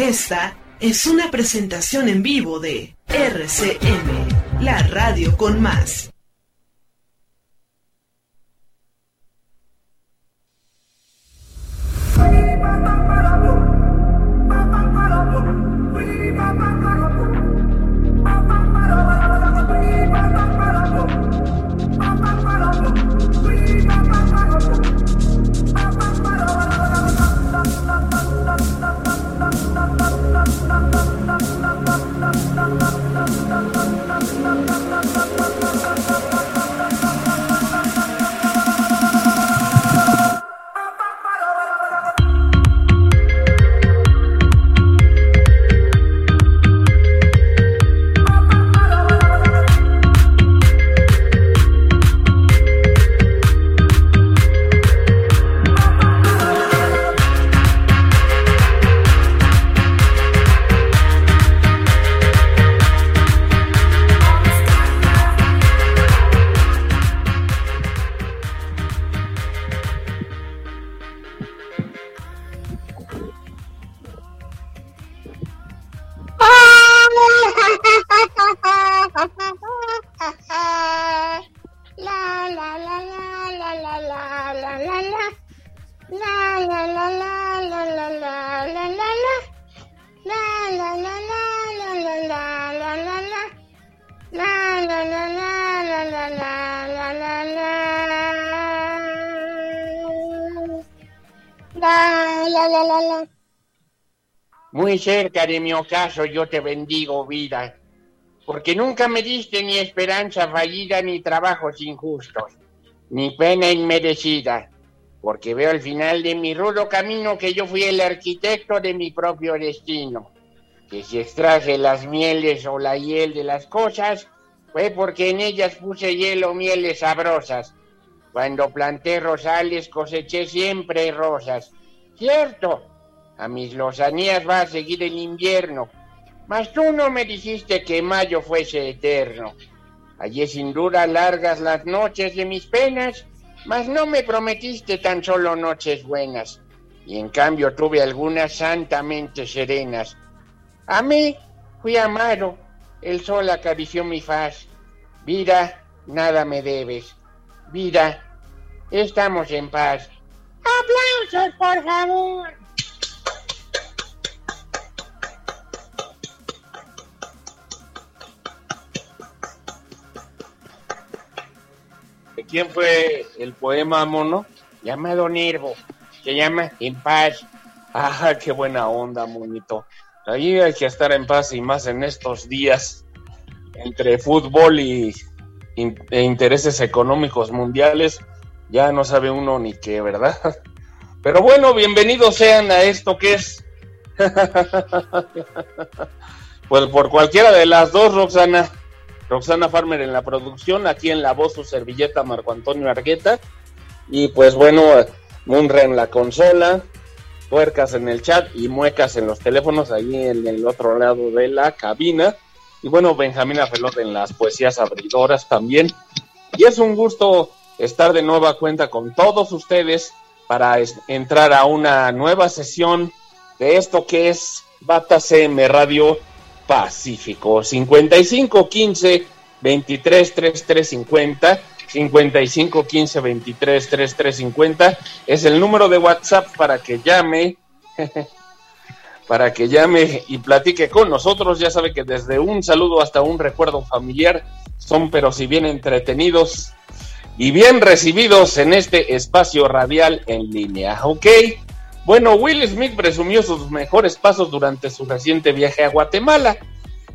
Esta es una presentación en vivo de RCM, la radio con más. Cerca de mi ocaso yo te bendigo, vida, porque nunca me diste ni esperanza fallida, ni trabajos injustos, ni pena inmerecida, porque veo al final de mi rudo camino que yo fui el arquitecto de mi propio destino, que si extraje las mieles o la hiel de las cosas, fue porque en ellas puse hielo mieles sabrosas. Cuando planté rosales coseché siempre rosas. Cierto, a mis lozanías va a seguir el invierno, mas tú no me dijiste que mayo fuese eterno. Allí sin duda largas las noches de mis penas, mas no me prometiste tan solo noches buenas, y en cambio tuve algunas santamente serenas. A mí fui amado, el sol acarició mi faz. Vida, nada me debes. Vida, estamos en paz. ¡Aplausos, por favor! Quién fue el poema, mono? Llamado Nervo. Se llama En paz. Ah, qué buena onda, monito. Ahí hay que estar en paz y más en estos días entre fútbol y, e intereses económicos mundiales. Ya no sabe uno ni qué, ¿verdad? Pero bueno, bienvenidos sean a esto que es. pues por cualquiera de las dos, Roxana. Roxana Farmer en la producción, aquí en la voz su servilleta Marco Antonio Argueta. Y pues bueno, Munra en la consola, puercas en el chat y muecas en los teléfonos ahí en el otro lado de la cabina. Y bueno, Benjamín Afelot en las poesías abridoras también. Y es un gusto estar de nueva cuenta con todos ustedes para entrar a una nueva sesión de esto que es Bata CM Radio Pacífico. 55 15 23 33 50. 55 15 23 33 50 es el número de WhatsApp para que llame. para que llame y platique con nosotros. Ya sabe que desde un saludo hasta un recuerdo familiar son, pero si bien entretenidos y bien recibidos en este espacio radial en línea. ¿Ok? Bueno, Will Smith presumió sus mejores pasos durante su reciente viaje a Guatemala.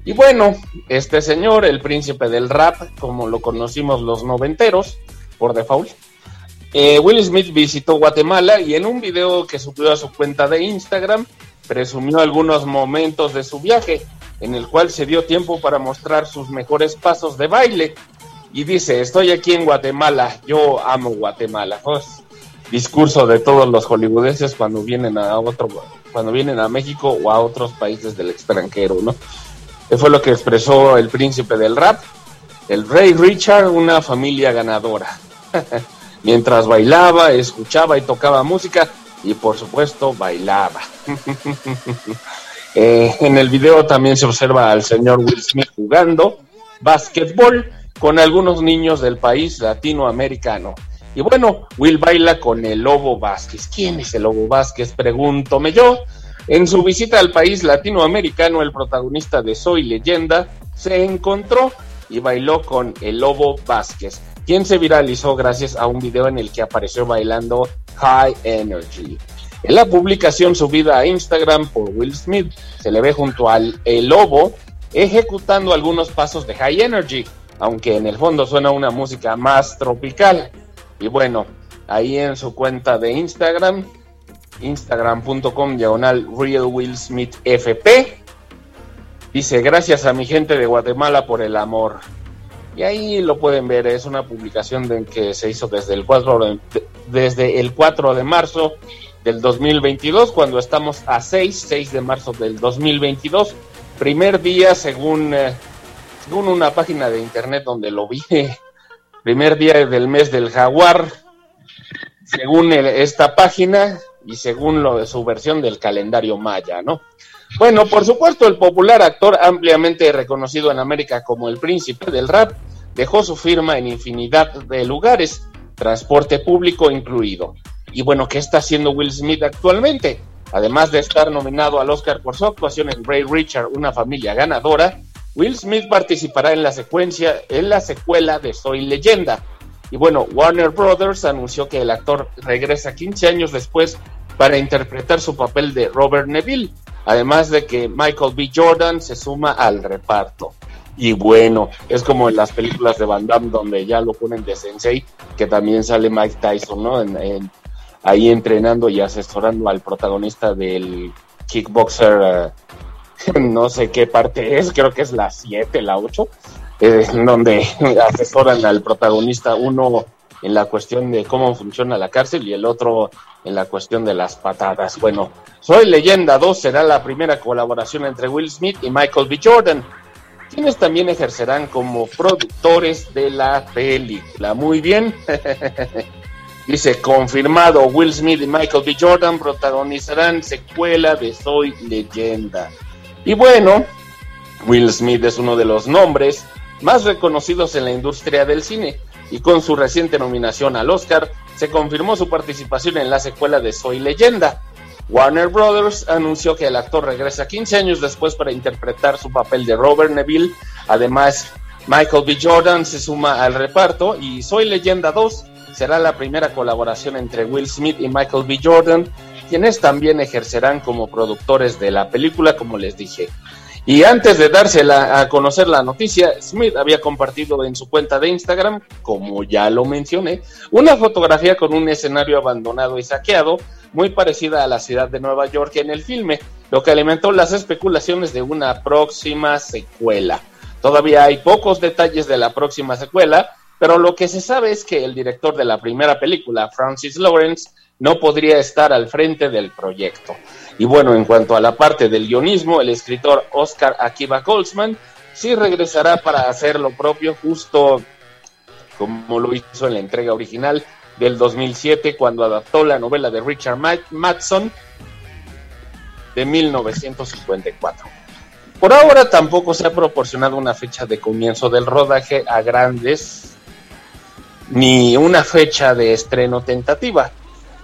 Y bueno, este señor, el príncipe del rap, como lo conocimos los noventeros, por default, eh, Will Smith visitó Guatemala y en un video que subió a su cuenta de Instagram, presumió algunos momentos de su viaje, en el cual se dio tiempo para mostrar sus mejores pasos de baile. Y dice, estoy aquí en Guatemala, yo amo Guatemala. Pues, discurso de todos los hollywoodenses cuando vienen a otro, cuando vienen a México o a otros países del extranjero, ¿no? Que fue lo que expresó el príncipe del rap, el rey Richard, una familia ganadora. Mientras bailaba, escuchaba y tocaba música y por supuesto bailaba. Eh, en el video también se observa al señor Will Smith jugando básquetbol con algunos niños del país latinoamericano. Y bueno, Will baila con el Lobo Vázquez. ¿Quién es el Lobo Vázquez? Pregúntome yo. En su visita al país latinoamericano, el protagonista de Soy Leyenda se encontró y bailó con el Lobo Vázquez, quien se viralizó gracias a un video en el que apareció bailando High Energy. En la publicación subida a Instagram por Will Smith, se le ve junto al el Lobo ejecutando algunos pasos de High Energy, aunque en el fondo suena una música más tropical. Y bueno, ahí en su cuenta de Instagram, instagram.com diagonal dice gracias a mi gente de Guatemala por el amor. Y ahí lo pueden ver, es una publicación de, que se hizo desde el 4 de, desde el 4 de marzo del 2022, cuando estamos a 6, 6 de marzo del 2022, primer día según, eh, según una página de internet donde lo vi, primer día del mes del jaguar, según esta página y según lo de su versión del calendario maya, ¿no? Bueno, por supuesto, el popular actor ampliamente reconocido en América como el príncipe del rap dejó su firma en infinidad de lugares, transporte público incluido. Y bueno, ¿qué está haciendo Will Smith actualmente? Además de estar nominado al Oscar por su actuación en Ray Richard, una familia ganadora, Will Smith participará en la secuencia, en la secuela de Soy Leyenda. Y bueno, Warner Brothers anunció que el actor regresa 15 años después para interpretar su papel de Robert Neville, además de que Michael B. Jordan se suma al reparto. Y bueno, es como en las películas de Van Damme donde ya lo ponen de sensei, que también sale Mike Tyson, ¿no? ahí entrenando y asesorando al protagonista del kickboxer eh, no sé qué parte es, creo que es la 7, la 8, eh, donde asesoran al protagonista, uno en la cuestión de cómo funciona la cárcel y el otro en la cuestión de las patadas. Bueno, Soy Leyenda 2 será la primera colaboración entre Will Smith y Michael B. Jordan, quienes también ejercerán como productores de la película. Muy bien. Dice, confirmado, Will Smith y Michael B. Jordan protagonizarán secuela de Soy Leyenda. Y bueno, Will Smith es uno de los nombres más reconocidos en la industria del cine y con su reciente nominación al Oscar se confirmó su participación en la secuela de Soy Leyenda. Warner Brothers anunció que el actor regresa 15 años después para interpretar su papel de Robert Neville. Además, Michael B. Jordan se suma al reparto y Soy Leyenda 2 será la primera colaboración entre Will Smith y Michael B. Jordan quienes también ejercerán como productores de la película, como les dije. Y antes de dársela a conocer la noticia, Smith había compartido en su cuenta de Instagram, como ya lo mencioné, una fotografía con un escenario abandonado y saqueado, muy parecida a la ciudad de Nueva York en el filme, lo que alimentó las especulaciones de una próxima secuela. Todavía hay pocos detalles de la próxima secuela, pero lo que se sabe es que el director de la primera película, Francis Lawrence, no podría estar al frente del proyecto. Y bueno, en cuanto a la parte del guionismo, el escritor Oscar Akiva Goldsman sí regresará para hacer lo propio justo como lo hizo en la entrega original del 2007 cuando adaptó la novela de Richard Matson de 1954. Por ahora tampoco se ha proporcionado una fecha de comienzo del rodaje a grandes ni una fecha de estreno tentativa.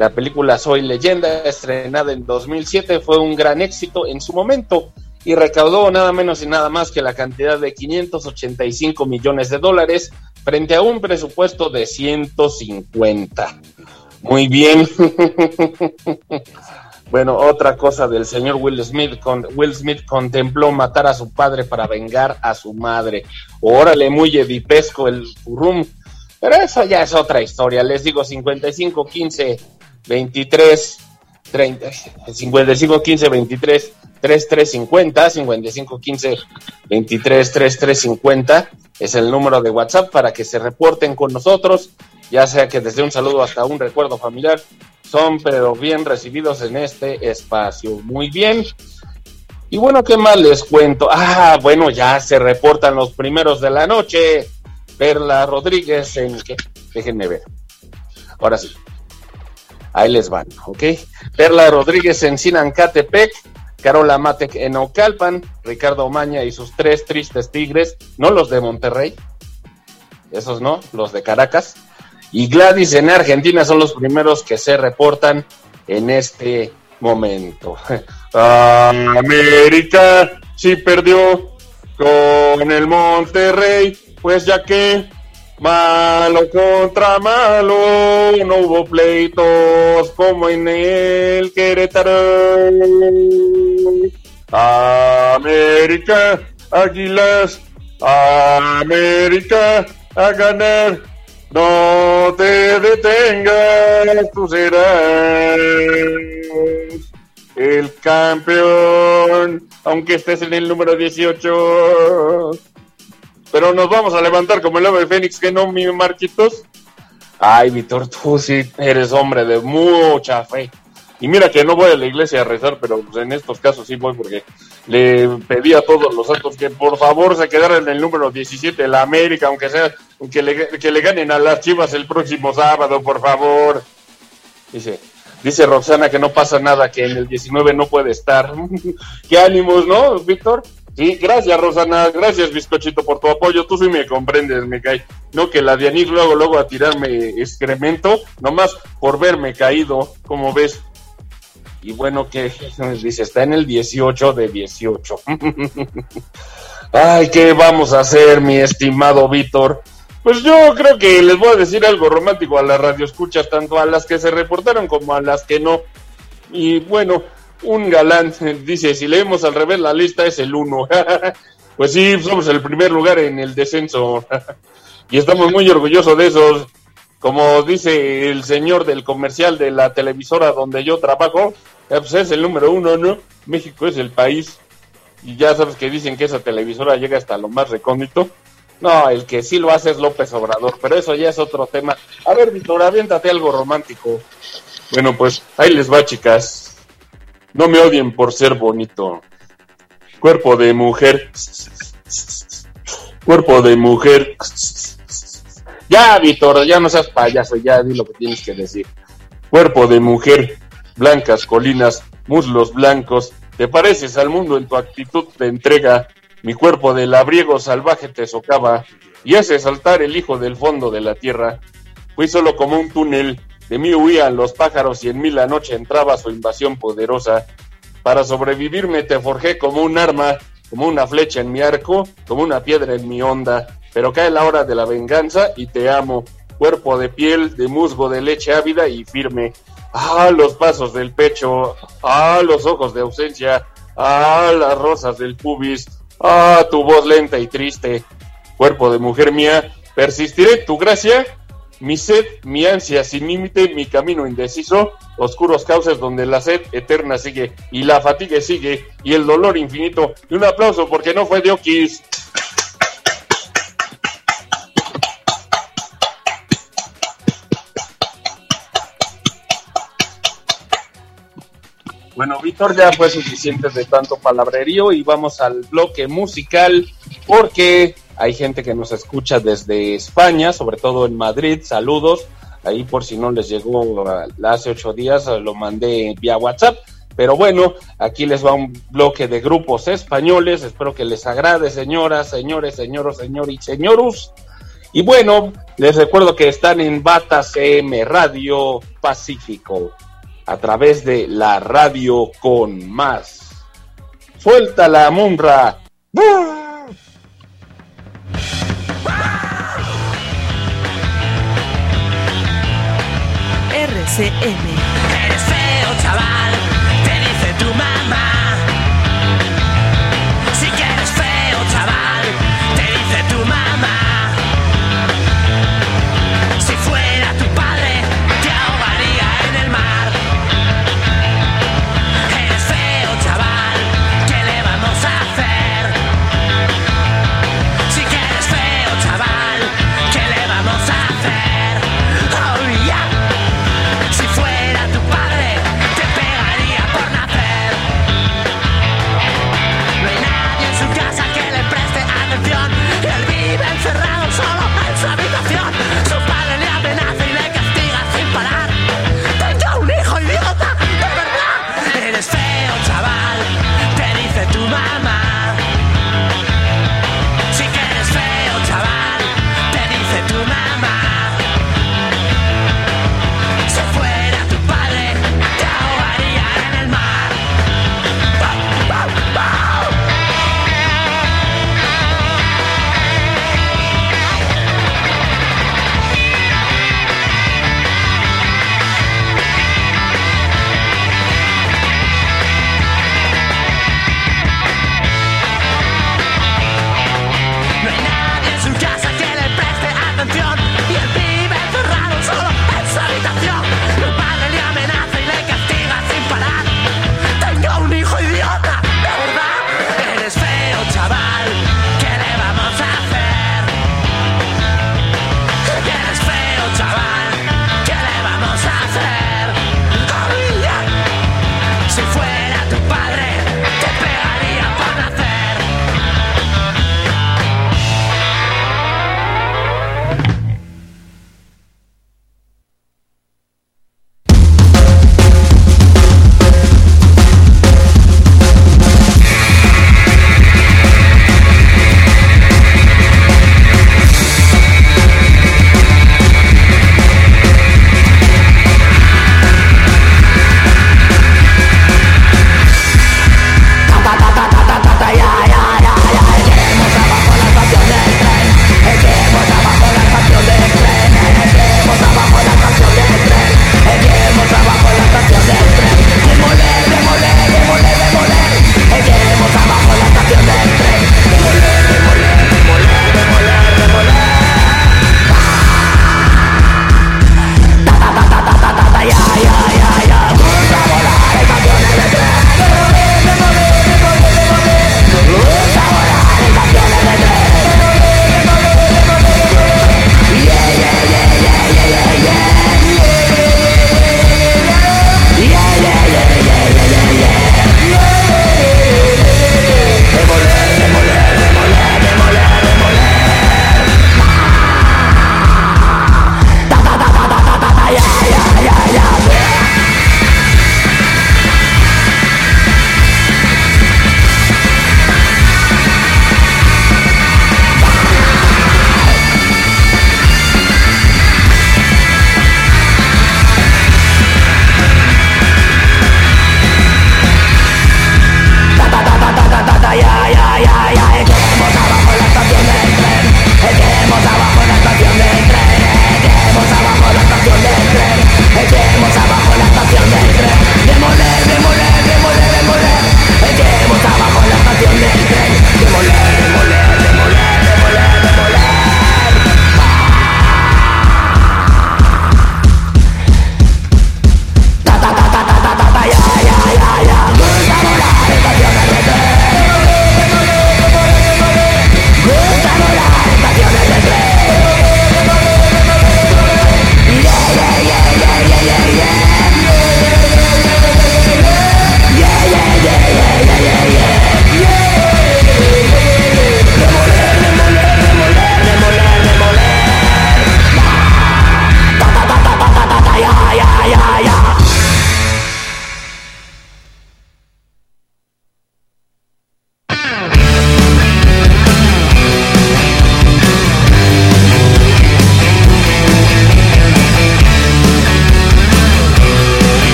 La película Soy leyenda, estrenada en 2007, fue un gran éxito en su momento y recaudó nada menos y nada más que la cantidad de 585 millones de dólares frente a un presupuesto de 150. Muy bien. bueno, otra cosa del señor Will Smith. Will Smith contempló matar a su padre para vengar a su madre. Órale, muy edipesco el rum. Pero eso ya es otra historia. Les digo, 55, 15 23 30, 55 15 23 3350 55 15 23 3350 es el número de WhatsApp para que se reporten con nosotros, ya sea que desde un saludo hasta un recuerdo familiar, son pero bien recibidos en este espacio. Muy bien. Y bueno, ¿qué más les cuento? Ah, bueno, ya se reportan los primeros de la noche. Perla Rodríguez en que déjenme ver. Ahora sí. Ahí les van, ¿ok? Perla Rodríguez en Sinancatepec, Carola Matec en Ocalpan, Ricardo Maña y sus tres tristes tigres, no los de Monterrey, esos no, los de Caracas. Y Gladys en Argentina son los primeros que se reportan en este momento. América sí perdió con el Monterrey, pues ya que Malo contra malo, no hubo pleitos como en el Querétaro. América, Águilas, América, a ganar. No te detengas, tú serás el campeón, aunque estés en el número 18 pero nos vamos a levantar como el ave Fénix, que no, mi Marquitos. Ay, Víctor, tú sí eres hombre de mucha fe. Y mira que no voy a la iglesia a rezar, pero pues, en estos casos sí voy porque le pedí a todos los santos que por favor se quedaran en el número 17 de la América, aunque sea que le, que le ganen a las Chivas el próximo sábado, por favor. Dice, dice Roxana que no pasa nada, que en el 19 no puede estar. Qué ánimos, ¿no, Víctor? Sí, gracias Rosana, gracias Bizcochito por tu apoyo, tú sí me comprendes, me cae. No que la Dianir luego, luego a tirarme excremento, nomás por verme caído, como ves. Y bueno, que dice, está en el 18 de 18. Ay, ¿qué vamos a hacer, mi estimado Víctor? Pues yo creo que les voy a decir algo romántico a las radioescuchas, tanto a las que se reportaron como a las que no. Y bueno, un galán. Dice, si leemos al revés la lista es el uno. pues sí, somos el primer lugar en el descenso. y estamos muy orgullosos de eso. Como dice el señor del comercial de la televisora donde yo trabajo, eh, pues es el número uno, ¿no? México es el país. Y ya sabes que dicen que esa televisora llega hasta lo más recóndito. No, el que sí lo hace es López Obrador, pero eso ya es otro tema. A ver, Víctor, aviéntate algo romántico. Bueno, pues ahí les va, chicas. No me odien por ser bonito. Cuerpo de mujer. Cuerpo de mujer. Ya, Víctor, ya no seas payaso, ya di lo que tienes que decir. Cuerpo de mujer, blancas colinas, muslos blancos, te pareces al mundo en tu actitud de entrega. Mi cuerpo de labriego salvaje te socava y hace saltar el hijo del fondo de la tierra. Fui solo como un túnel de mí huían los pájaros y en mí la noche entraba su invasión poderosa. Para sobrevivirme te forjé como un arma, como una flecha en mi arco, como una piedra en mi onda. Pero cae la hora de la venganza y te amo. Cuerpo de piel, de musgo, de leche ávida y firme. Ah, los pasos del pecho. Ah, los ojos de ausencia. Ah, las rosas del pubis. Ah, tu voz lenta y triste. Cuerpo de mujer mía, persistiré tu gracia mi sed, mi ansia sin límite, mi camino indeciso, oscuros cauces donde la sed eterna sigue y la fatiga sigue y el dolor infinito. Y un aplauso porque no fue de Oquis. Bueno, Víctor, ya fue suficiente de tanto palabrerío y vamos al bloque musical porque hay gente que nos escucha desde España, sobre todo en Madrid. Saludos. Ahí por si no les llegó hace ocho días, lo mandé vía WhatsApp. Pero bueno, aquí les va un bloque de grupos españoles. Espero que les agrade, señoras, señores, señoros, señor y señorus. Y bueno, les recuerdo que están en Bata CM Radio Pacífico a través de la radio con más. Suelta la munra. RCM. Es,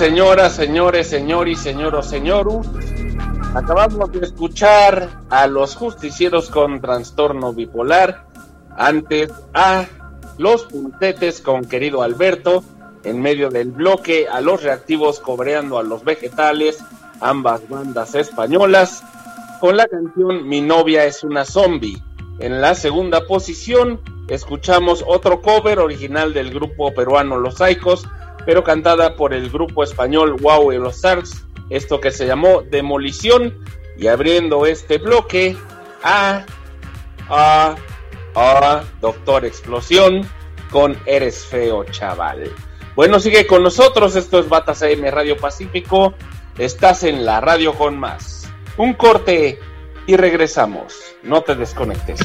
señoras, señores, señor y señor. Acabamos de escuchar a los justicieros con trastorno bipolar. Antes a los puntetes con querido Alberto. En medio del bloque a los reactivos cobreando a los vegetales. Ambas bandas españolas. Con la canción Mi novia es una zombie. En la segunda posición escuchamos otro cover original del grupo peruano Los Saicos pero cantada por el grupo español Wow y los Stars, esto que se llamó Demolición, y abriendo este bloque a, a, a Doctor Explosión con Eres Feo Chaval. Bueno, sigue con nosotros, esto es Batas AM Radio Pacífico, estás en la radio con más. Un corte y regresamos, no te desconectes.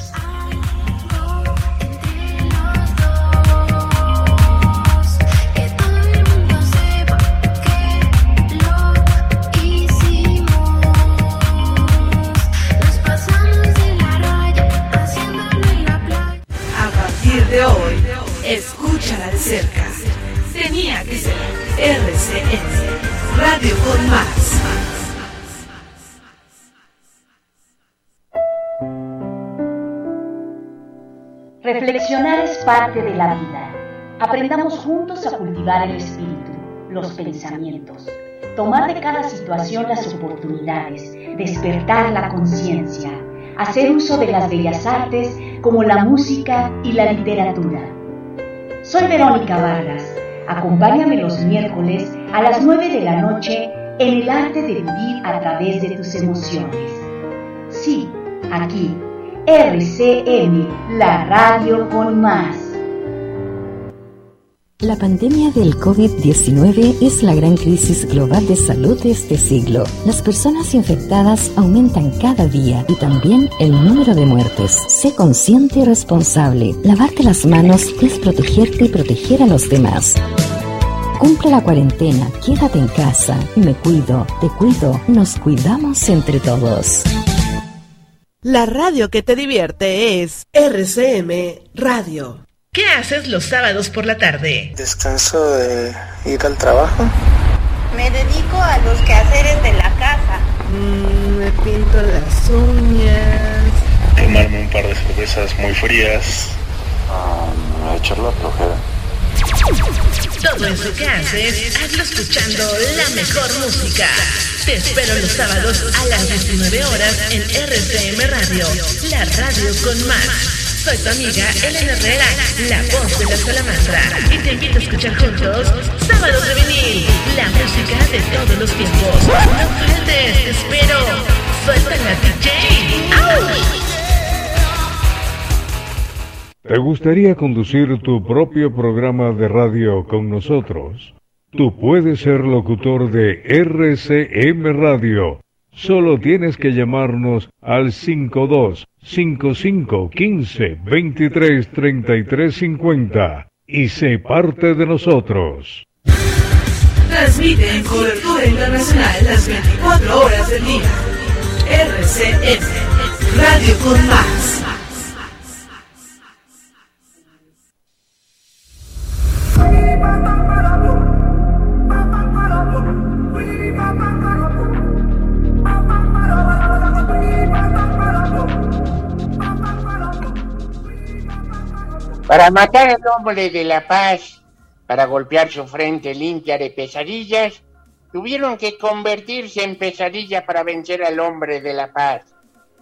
Escúchala de cerca. Tenía que ser RCN, Radio con Más. Reflexionar es parte de la vida. Aprendamos juntos a cultivar el espíritu, los pensamientos, tomar de cada situación las oportunidades, despertar la conciencia, hacer uso de las bellas artes como la música y la literatura. Soy Verónica Vargas. Acompáñame los miércoles a las 9 de la noche en el arte de vivir a través de tus emociones. Sí, aquí, RCM, la radio con más. La pandemia del COVID-19 es la gran crisis global de salud de este siglo. Las personas infectadas aumentan cada día y también el número de muertes. Sé consciente y responsable. Lavarte las manos es protegerte y proteger a los demás. Cumple la cuarentena, quédate en casa. Me cuido, te cuido, nos cuidamos entre todos. La radio que te divierte es RCM Radio. ¿Qué haces los sábados por la tarde? Descanso de ir al trabajo. Me dedico a los quehaceres de la casa. Mm, me pinto las uñas. Tomarme un par de cervezas muy frías. Um, echar la flojera. Todo eso que haces, hazlo escuchando la mejor música. Te espero los sábados a las 19 horas en RCM Radio, la radio con más. Soy tu amiga Elena Herrera, la voz de la salamandra. Y te invito a escuchar juntos Sábados de Vinil, la música de todos los tiempos. No faltes, te espero. Suelta la DJ. ¿Te gustaría conducir tu propio programa de radio con nosotros? Tú puedes ser locutor de RCM Radio. Solo tienes que llamarnos al 52 55 15 23 33 50 y sé parte de nosotros. Transmite en cobertura internacional las 24 horas del día. RCN, Radio con Más. Para matar al hombre de la paz, para golpear su frente limpia de pesadillas, tuvieron que convertirse en pesadilla para vencer al hombre de la paz.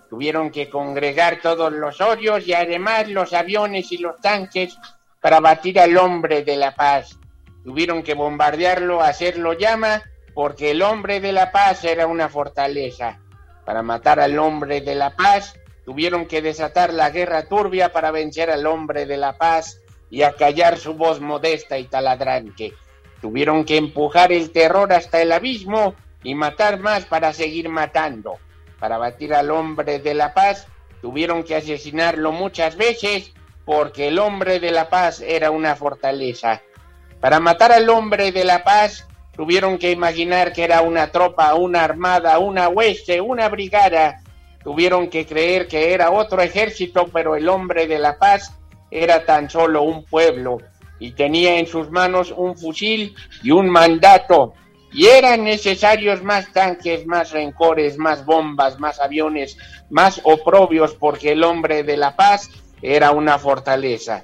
Tuvieron que congregar todos los odios y además los aviones y los tanques para batir al hombre de la paz. Tuvieron que bombardearlo, hacerlo llama, porque el hombre de la paz era una fortaleza. Para matar al hombre de la paz, Tuvieron que desatar la guerra turbia para vencer al hombre de la paz y acallar su voz modesta y taladrante. Tuvieron que empujar el terror hasta el abismo y matar más para seguir matando. Para batir al hombre de la paz, tuvieron que asesinarlo muchas veces porque el hombre de la paz era una fortaleza. Para matar al hombre de la paz, tuvieron que imaginar que era una tropa, una armada, una hueste, una brigada, Tuvieron que creer que era otro ejército, pero el hombre de la paz era tan solo un pueblo. y tenía en sus manos un fusil y un mandato. Y eran necesarios más tanques, más rencores, más bombas, más aviones, más oprobios, porque el hombre de la paz era una fortaleza.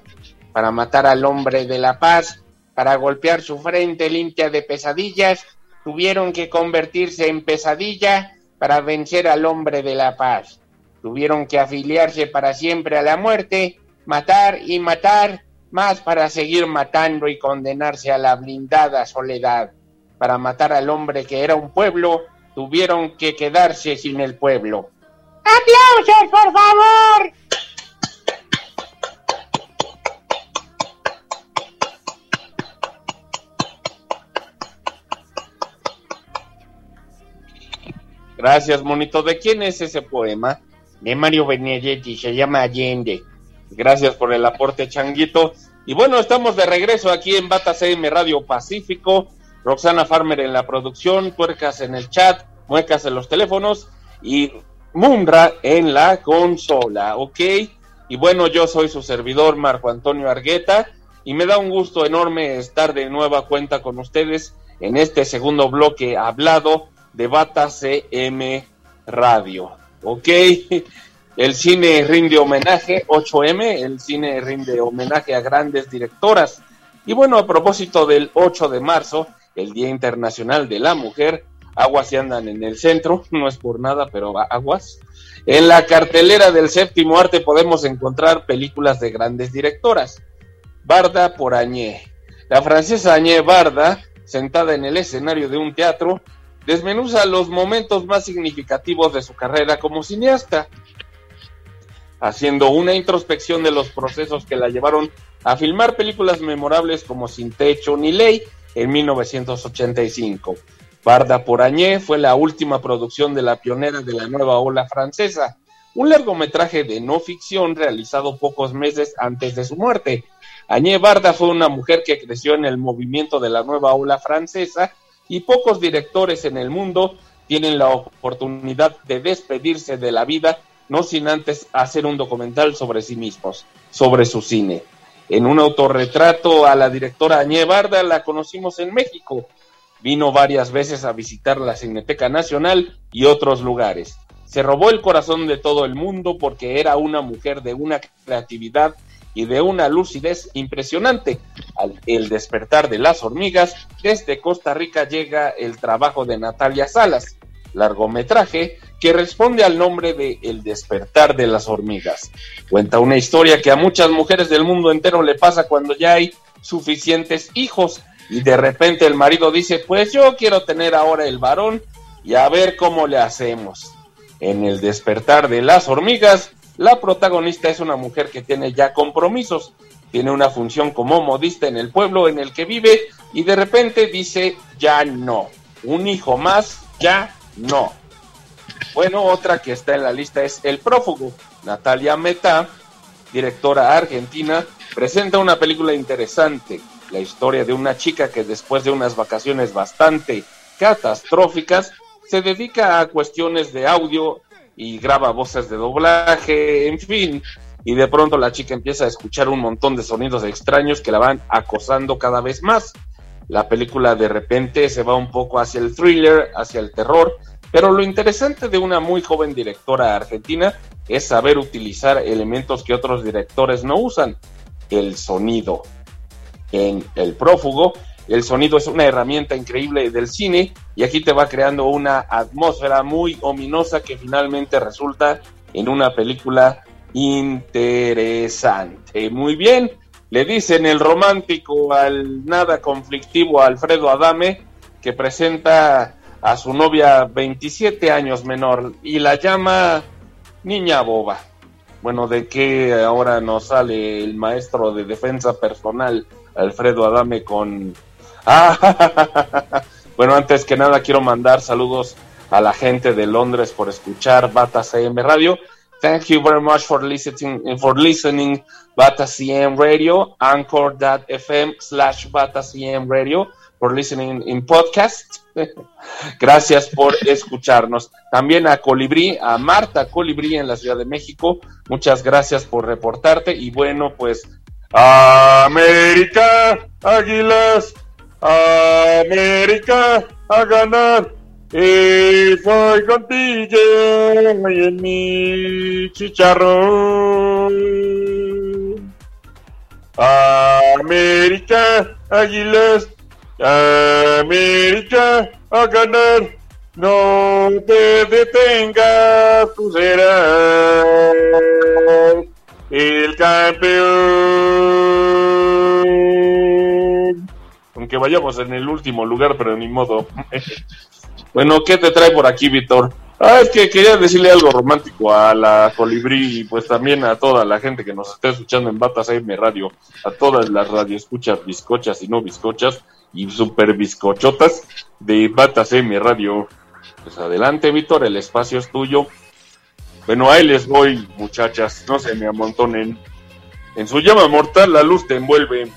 Para matar al hombre de la paz, para golpear su frente limpia de pesadillas, tuvieron que convertirse en pesadilla para vencer al hombre de la paz. Tuvieron que afiliarse para siempre a la muerte, matar y matar, más para seguir matando y condenarse a la blindada soledad. Para matar al hombre que era un pueblo, tuvieron que quedarse sin el pueblo. ¡Aplausos, por favor! Gracias, monito. ¿De quién es ese poema? De Mario Benedetti, se llama Allende. Gracias por el aporte, Changuito. Y bueno, estamos de regreso aquí en Bata CM Radio Pacífico. Roxana Farmer en la producción, Tuercas en el chat, Muecas en los teléfonos y Mundra en la consola, ¿ok? Y bueno, yo soy su servidor, Marco Antonio Argueta, y me da un gusto enorme estar de nueva cuenta con ustedes en este segundo bloque hablado de Bata CM Radio. ¿Ok? El cine rinde homenaje, 8M, el cine rinde homenaje a grandes directoras. Y bueno, a propósito del 8 de marzo, el Día Internacional de la Mujer, aguas y andan en el centro, no es por nada, pero aguas. En la cartelera del séptimo arte podemos encontrar películas de grandes directoras. Barda por Añé. La francesa Añé Barda, sentada en el escenario de un teatro, desmenuza los momentos más significativos de su carrera como cineasta, haciendo una introspección de los procesos que la llevaron a filmar películas memorables como Sin Techo ni Ley en 1985. Barda por Añé fue la última producción de la pionera de la nueva ola francesa, un largometraje de no ficción realizado pocos meses antes de su muerte. Añé Barda fue una mujer que creció en el movimiento de la nueva ola francesa y pocos directores en el mundo tienen la oportunidad de despedirse de la vida, no sin antes hacer un documental sobre sí mismos, sobre su cine. En un autorretrato a la directora Añé Barda la conocimos en México. Vino varias veces a visitar la Cineteca Nacional y otros lugares. Se robó el corazón de todo el mundo porque era una mujer de una creatividad y de una lucidez impresionante. Al el despertar de las hormigas, desde Costa Rica llega el trabajo de Natalia Salas, largometraje que responde al nombre de El despertar de las hormigas. Cuenta una historia que a muchas mujeres del mundo entero le pasa cuando ya hay suficientes hijos y de repente el marido dice, pues yo quiero tener ahora el varón y a ver cómo le hacemos. En el despertar de las hormigas, la protagonista es una mujer que tiene ya compromisos, tiene una función como modista en el pueblo en el que vive y de repente dice ya no. Un hijo más, ya no. Bueno, otra que está en la lista es El prófugo. Natalia Meta, directora argentina, presenta una película interesante, la historia de una chica que después de unas vacaciones bastante catastróficas se dedica a cuestiones de audio y graba voces de doblaje, en fin. Y de pronto la chica empieza a escuchar un montón de sonidos extraños que la van acosando cada vez más. La película de repente se va un poco hacia el thriller, hacia el terror, pero lo interesante de una muy joven directora argentina es saber utilizar elementos que otros directores no usan. El sonido. En El prófugo el sonido es una herramienta increíble del cine y aquí te va creando una atmósfera muy ominosa que finalmente resulta en una película interesante. Muy bien, le dicen el romántico al nada conflictivo Alfredo Adame que presenta a su novia 27 años menor y la llama niña boba. Bueno, ¿de qué ahora nos sale el maestro de defensa personal Alfredo Adame con Bueno, antes que nada quiero mandar saludos a la gente de Londres por escuchar Bata CM Radio. Thank you very much for listening for listening Bata CM Radio, anchor.fm slash Bata CM Radio, for listening in podcast. Gracias por escucharnos. También a Colibrí, a Marta Colibrí en la Ciudad de México. Muchas gracias por reportarte. Y bueno, pues América, Águilas, América, a ganar. Y soy contigo y en mi chicharrón. América, Águilas, América, a ganar. No te detengas, tú serás el campeón. Aunque vayamos en el último lugar, pero ni modo. bueno, ¿qué te trae por aquí, Víctor? Ah, es que quería decirle algo romántico a la colibrí y pues también a toda la gente que nos está escuchando en Batas AM Radio, a todas las radioescuchas bizcochas y no bizcochas y super bizcochotas de Batas AM Radio. Pues adelante, Víctor, el espacio es tuyo. Bueno, ahí les voy, muchachas, no se me amontonen. En su llama mortal la luz te envuelve,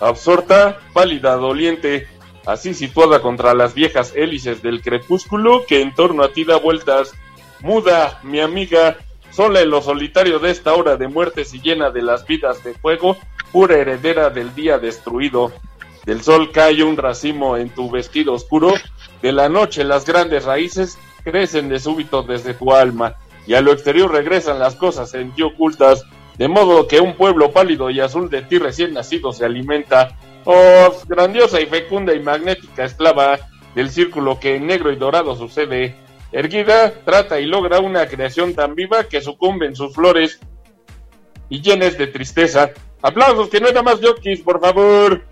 absorta, pálida, doliente, así situada contra las viejas hélices del crepúsculo que en torno a ti da vueltas. Muda, mi amiga, sola en lo solitario de esta hora de muertes y llena de las vidas de fuego, pura heredera del día destruido. Del sol cae un racimo en tu vestido oscuro, de la noche las grandes raíces crecen de súbito desde tu alma, y a lo exterior regresan las cosas en ti ocultas, de modo que un pueblo pálido y azul de ti recién nacido se alimenta. Oh, grandiosa y fecunda y magnética esclava del círculo que en negro y dorado sucede. Erguida, trata y logra una creación tan viva que sucumbe en sus flores y llenes de tristeza. Aplausos, que no era más jockeys, por favor.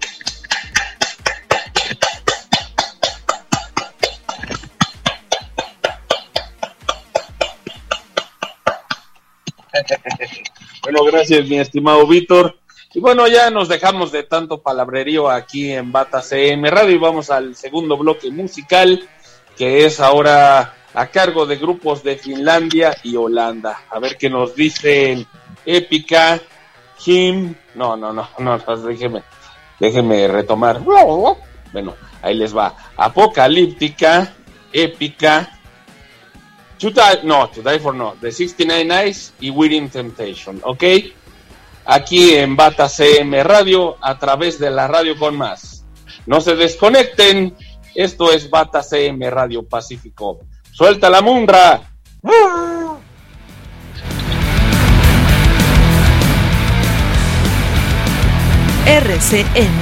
bueno, gracias, mi estimado Víctor. Y bueno, ya nos dejamos de tanto palabrerío aquí en Bata CM Radio y vamos al segundo bloque musical, que es ahora a cargo de grupos de Finlandia y Holanda. A ver qué nos dicen Épica, Kim. No, no, no, no, déjeme, déjeme retomar. Bueno, ahí les va. Apocalíptica, Épica, To no, To for No, The 69 Nights y Within Temptation, ¿ok? Aquí en Bata CM Radio, a través de la radio con más. No se desconecten, esto es Bata CM Radio Pacífico. ¡Suelta la munra! RCM Amanda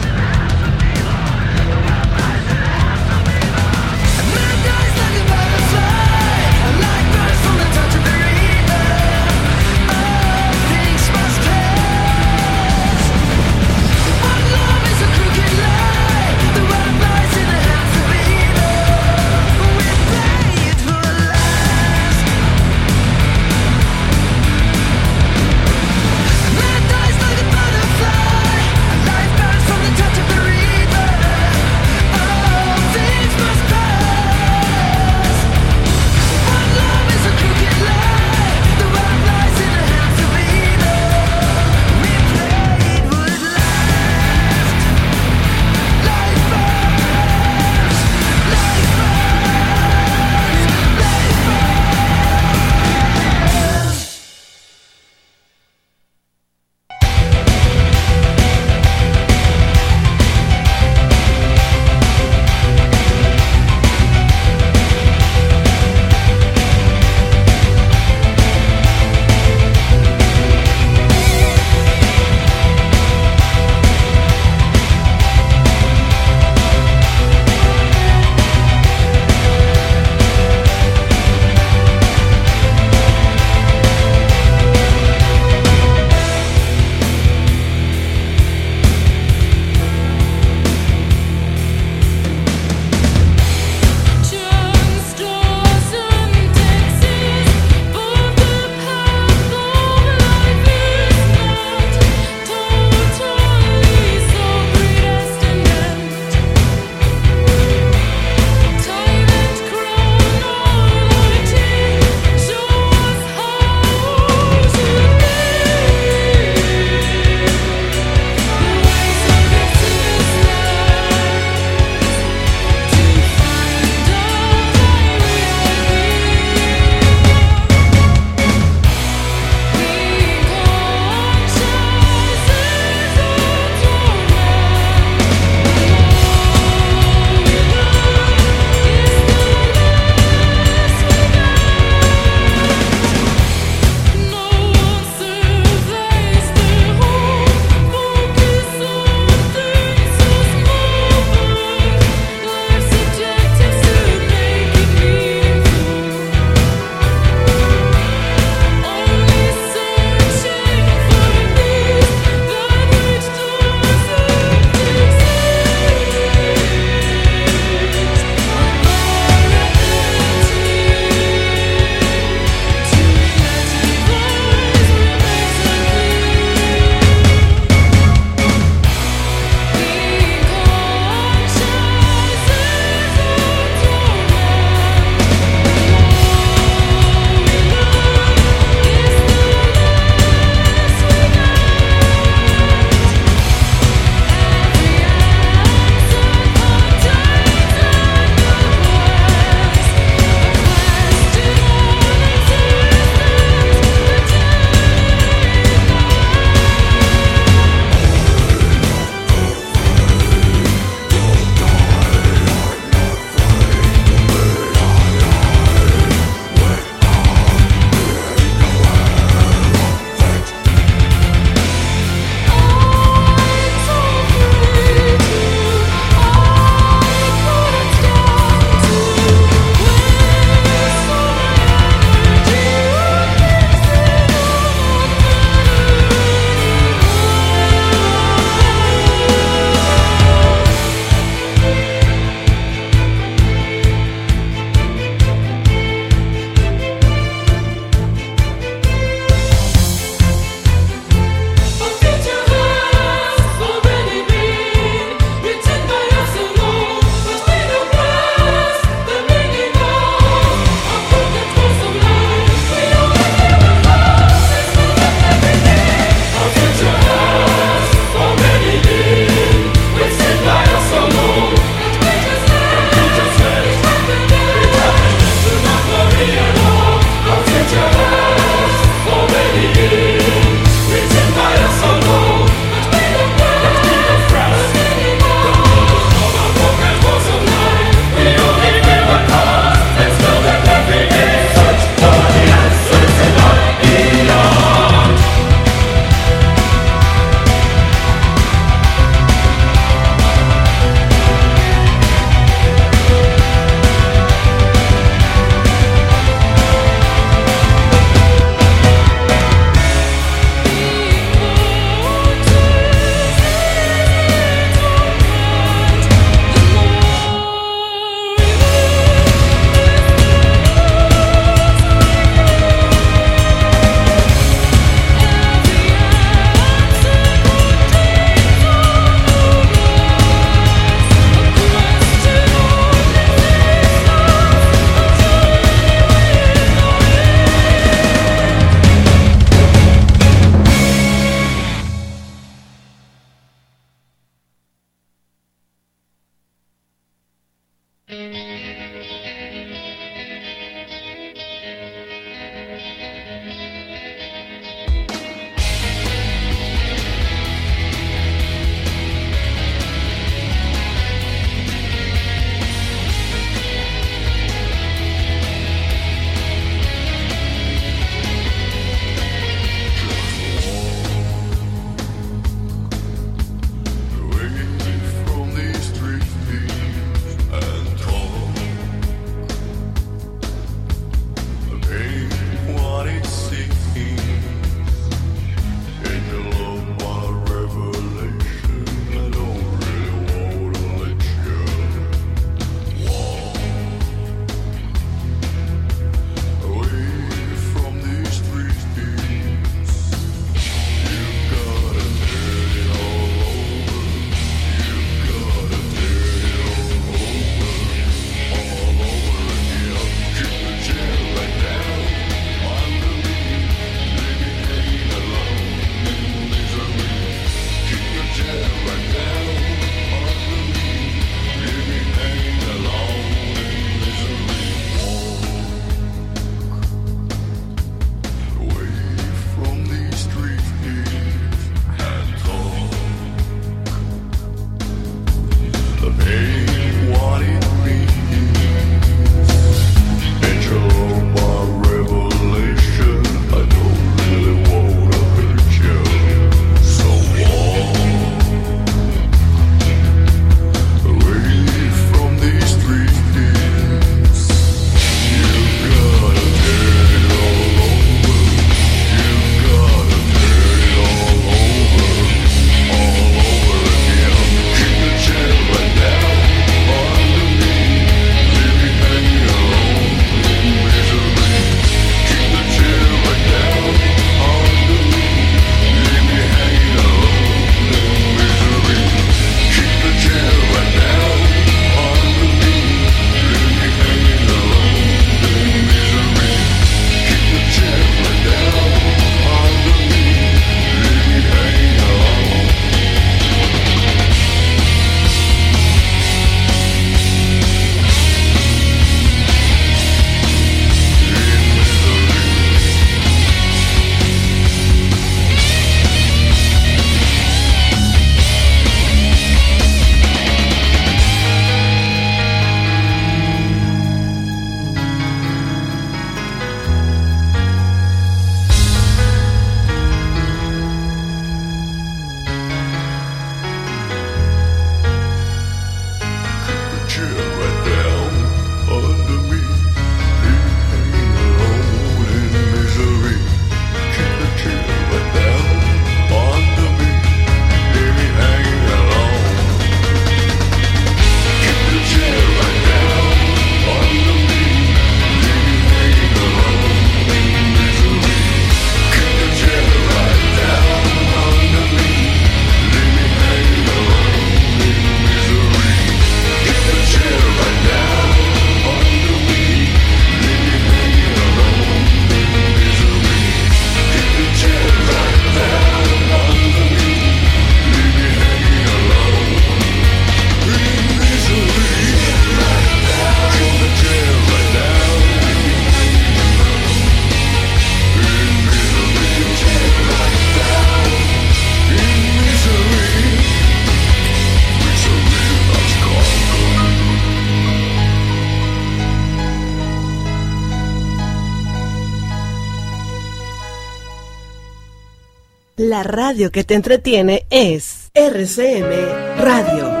La radio que te entretiene es RCM Radio.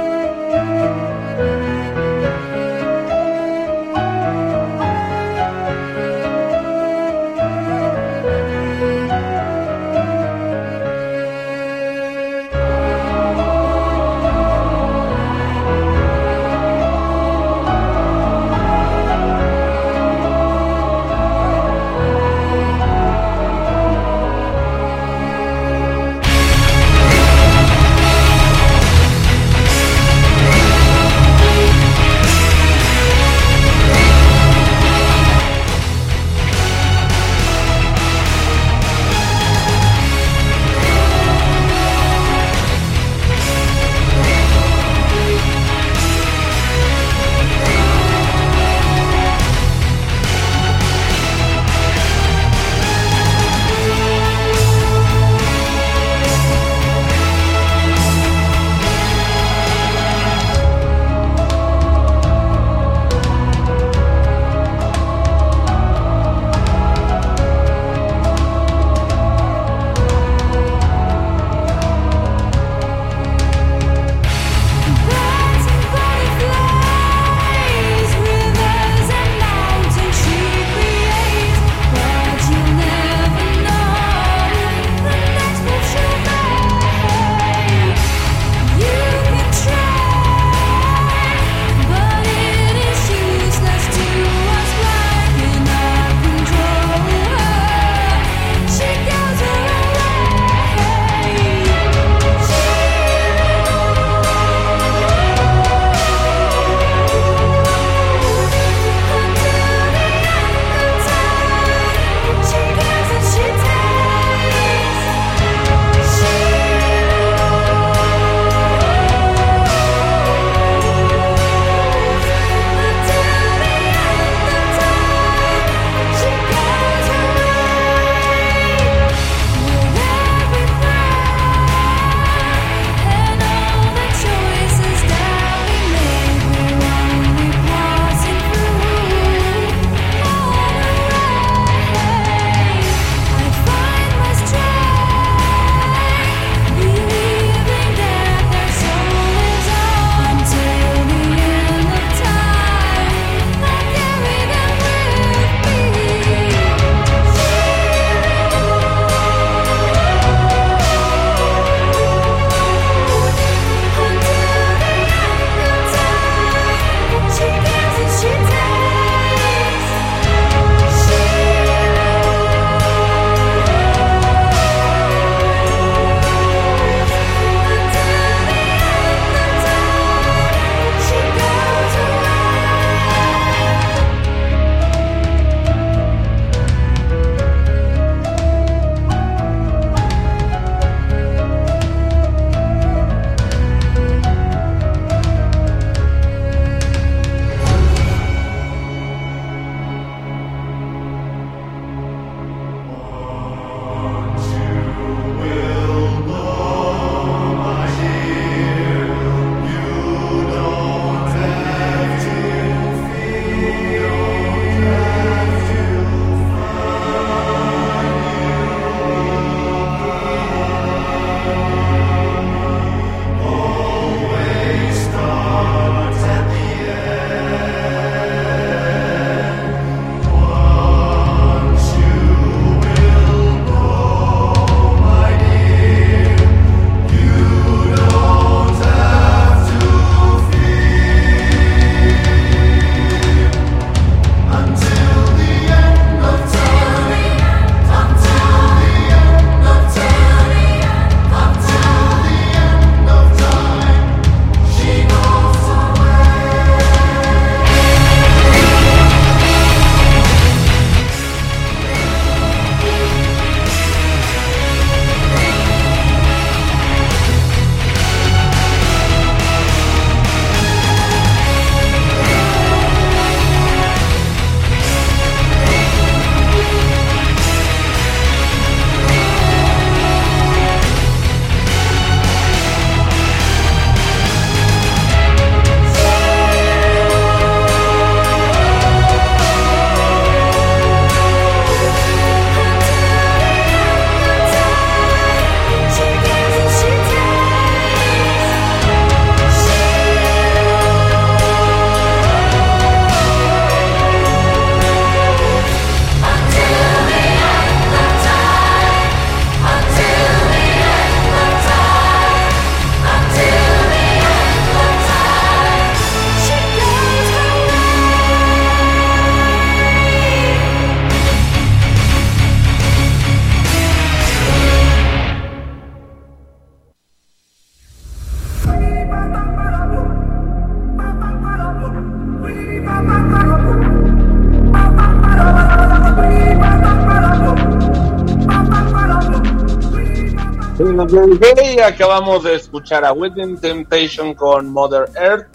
Y acabamos de escuchar a Within Temptation con Mother Earth,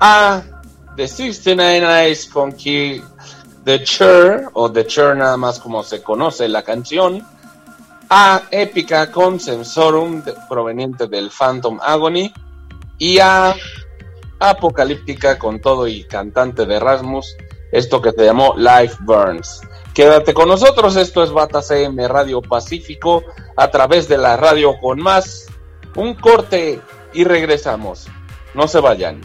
a The 69 Eyes con The Chur, o The Chur nada más como se conoce la canción, a Épica con Sensorum, proveniente del Phantom Agony, y a Apocalíptica con todo y cantante de Rasmus, esto que se llamó Life Burns. Quédate con nosotros, esto es Bata CM Radio Pacífico a través de la radio con más. Un corte y regresamos. No se vayan.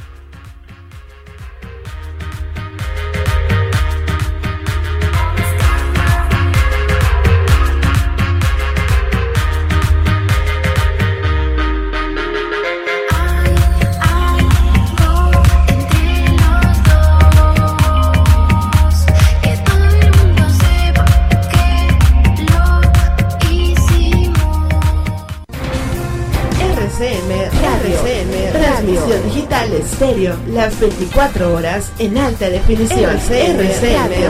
Estéreo, las 24 horas en alta definición. RCM,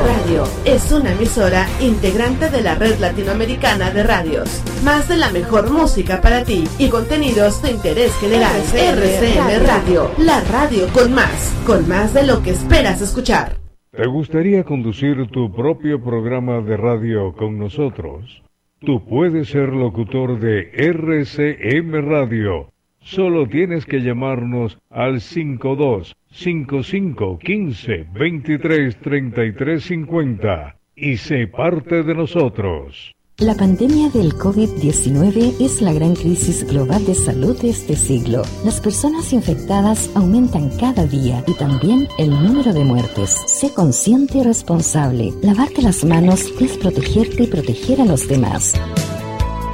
Radio. Es una emisora integrante de la red latinoamericana de radios. Más de la mejor música para ti y contenidos de interés general. RCM Radio, la radio con más, con más de lo que esperas escuchar. ¿Te gustaría conducir tu propio programa de radio con nosotros? Tú puedes ser locutor de RCM Radio Solo tienes que llamarnos al 52 55 15 23 33 50 y sé parte de nosotros. La pandemia del COVID-19 es la gran crisis global de salud de este siglo. Las personas infectadas aumentan cada día y también el número de muertes. Sé consciente y responsable. Lavarte las manos es protegerte y proteger a los demás.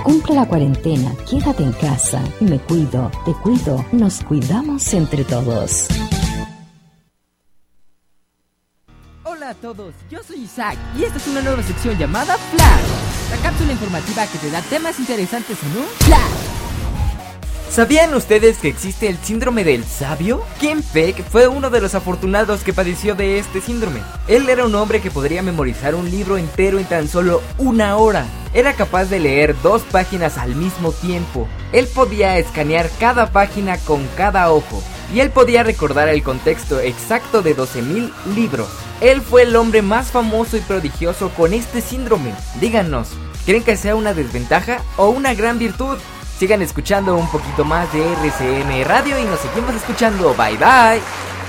Cumple la cuarentena, quédate en casa. Me cuido, te cuido, nos cuidamos entre todos. Hola a todos, yo soy Isaac y esta es una nueva sección llamada Flash, la cápsula informativa que te da temas interesantes en un Flash. ¿Sabían ustedes que existe el síndrome del sabio? Kim Peck fue uno de los afortunados que padeció de este síndrome. Él era un hombre que podría memorizar un libro entero en tan solo una hora. Era capaz de leer dos páginas al mismo tiempo. Él podía escanear cada página con cada ojo. Y él podía recordar el contexto exacto de 12.000 libros. Él fue el hombre más famoso y prodigioso con este síndrome. Díganos, ¿creen que sea una desventaja o una gran virtud? Sigan escuchando un poquito más de RCM Radio y nos seguimos escuchando. Bye bye.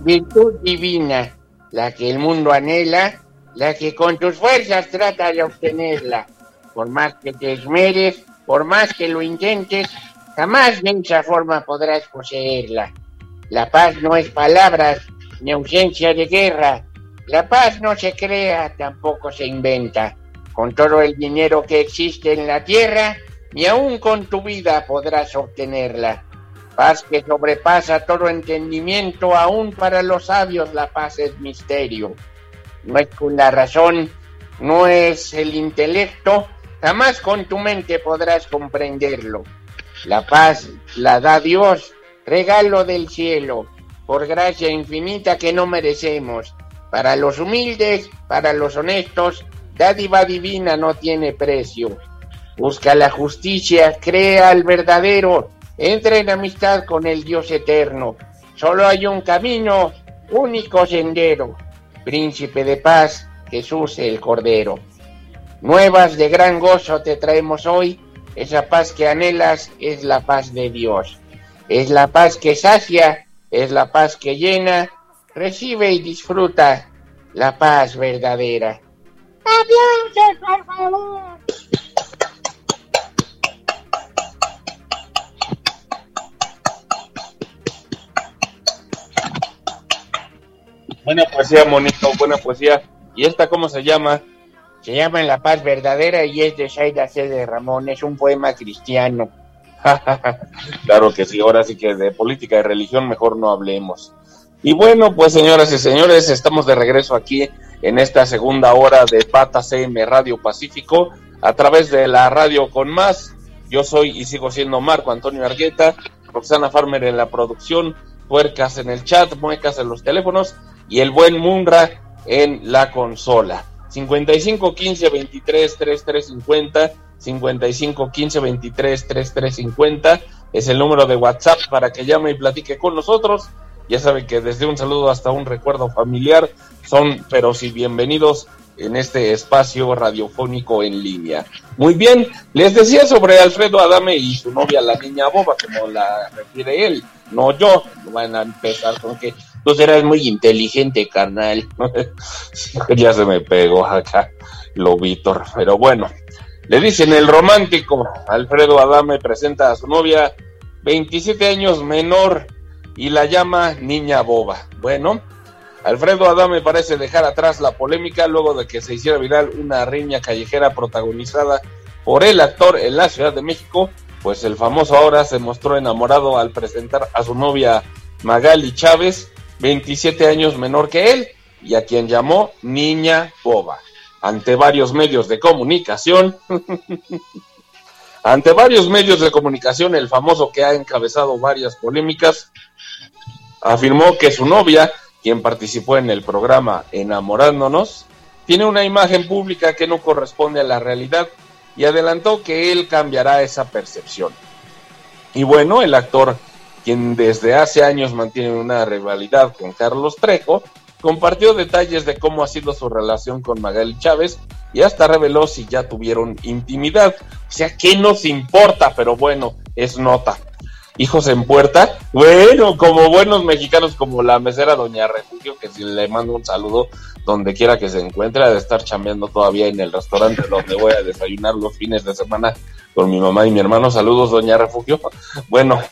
Virtud divina, la que el mundo anhela, la que con tus fuerzas trata de obtenerla. Por más que te esmeres, por más que lo intentes, jamás de esa forma podrás poseerla. La paz no es palabras ni ausencia de guerra. La paz no se crea, tampoco se inventa. Con todo el dinero que existe en la tierra, ni aun con tu vida podrás obtenerla. Paz que sobrepasa todo entendimiento, aún para los sabios la paz es misterio. No es con la razón, no es el intelecto, jamás con tu mente podrás comprenderlo. La paz la da Dios, regalo del cielo, por gracia infinita que no merecemos. Para los humildes, para los honestos, dádiva divina no tiene precio. Busca la justicia, crea al verdadero, Entra en amistad con el Dios eterno. Solo hay un camino, único sendero. Príncipe de paz, Jesús el Cordero. Nuevas de gran gozo te traemos hoy. Esa paz que anhelas es la paz de Dios. Es la paz que sacia, es la paz que llena. Recibe y disfruta la paz verdadera. Adiós, por favor. Buena poesía, monito, buena poesía. ¿Y esta cómo se llama? Se llama La Paz Verdadera y es de Saida C. de Ramón. Es un poema cristiano. claro que sí, ahora sí que de política y religión mejor no hablemos. Y bueno, pues señoras y señores, estamos de regreso aquí en esta segunda hora de Pata CM Radio Pacífico a través de la radio con más. Yo soy y sigo siendo Marco Antonio Argueta, Roxana Farmer en la producción, puercas en el chat, muecas en los teléfonos y el buen Munra en la consola. 55 15 23 33 50 55 15 23 33 50 es el número de WhatsApp para que llame y platique con nosotros. Ya saben que desde un saludo hasta un recuerdo familiar son, pero sí, bienvenidos en este espacio radiofónico en línea. Muy bien, les decía sobre Alfredo Adame y su novia, la niña boba, como la refiere él, no yo. Van a empezar con que tú eres muy inteligente, carnal. ya se me pegó acá, lo Víctor, pero bueno. Le dicen el romántico, Alfredo Adame presenta a su novia, 27 años menor, y la llama niña boba. Bueno, Alfredo Adame parece dejar atrás la polémica luego de que se hiciera viral una riña callejera protagonizada por el actor en la Ciudad de México, pues el famoso ahora se mostró enamorado al presentar a su novia Magali Chávez, 27 años menor que él, y a quien llamó Niña Boba. Ante varios medios de comunicación, ante varios medios de comunicación, el famoso que ha encabezado varias polémicas, afirmó que su novia quien participó en el programa Enamorándonos, tiene una imagen pública que no corresponde a la realidad y adelantó que él cambiará esa percepción. Y bueno, el actor, quien desde hace años mantiene una rivalidad con Carlos Trejo, compartió detalles de cómo ha sido su relación con Magali Chávez y hasta reveló si ya tuvieron intimidad. O sea, ¿qué nos importa? Pero bueno, es nota hijos en puerta. Bueno, como buenos mexicanos, como la mesera Doña Refugio, que si le mando un saludo donde quiera que se encuentre, de estar chambeando todavía en el restaurante donde voy a desayunar los fines de semana con mi mamá y mi hermano. Saludos, Doña Refugio. Bueno,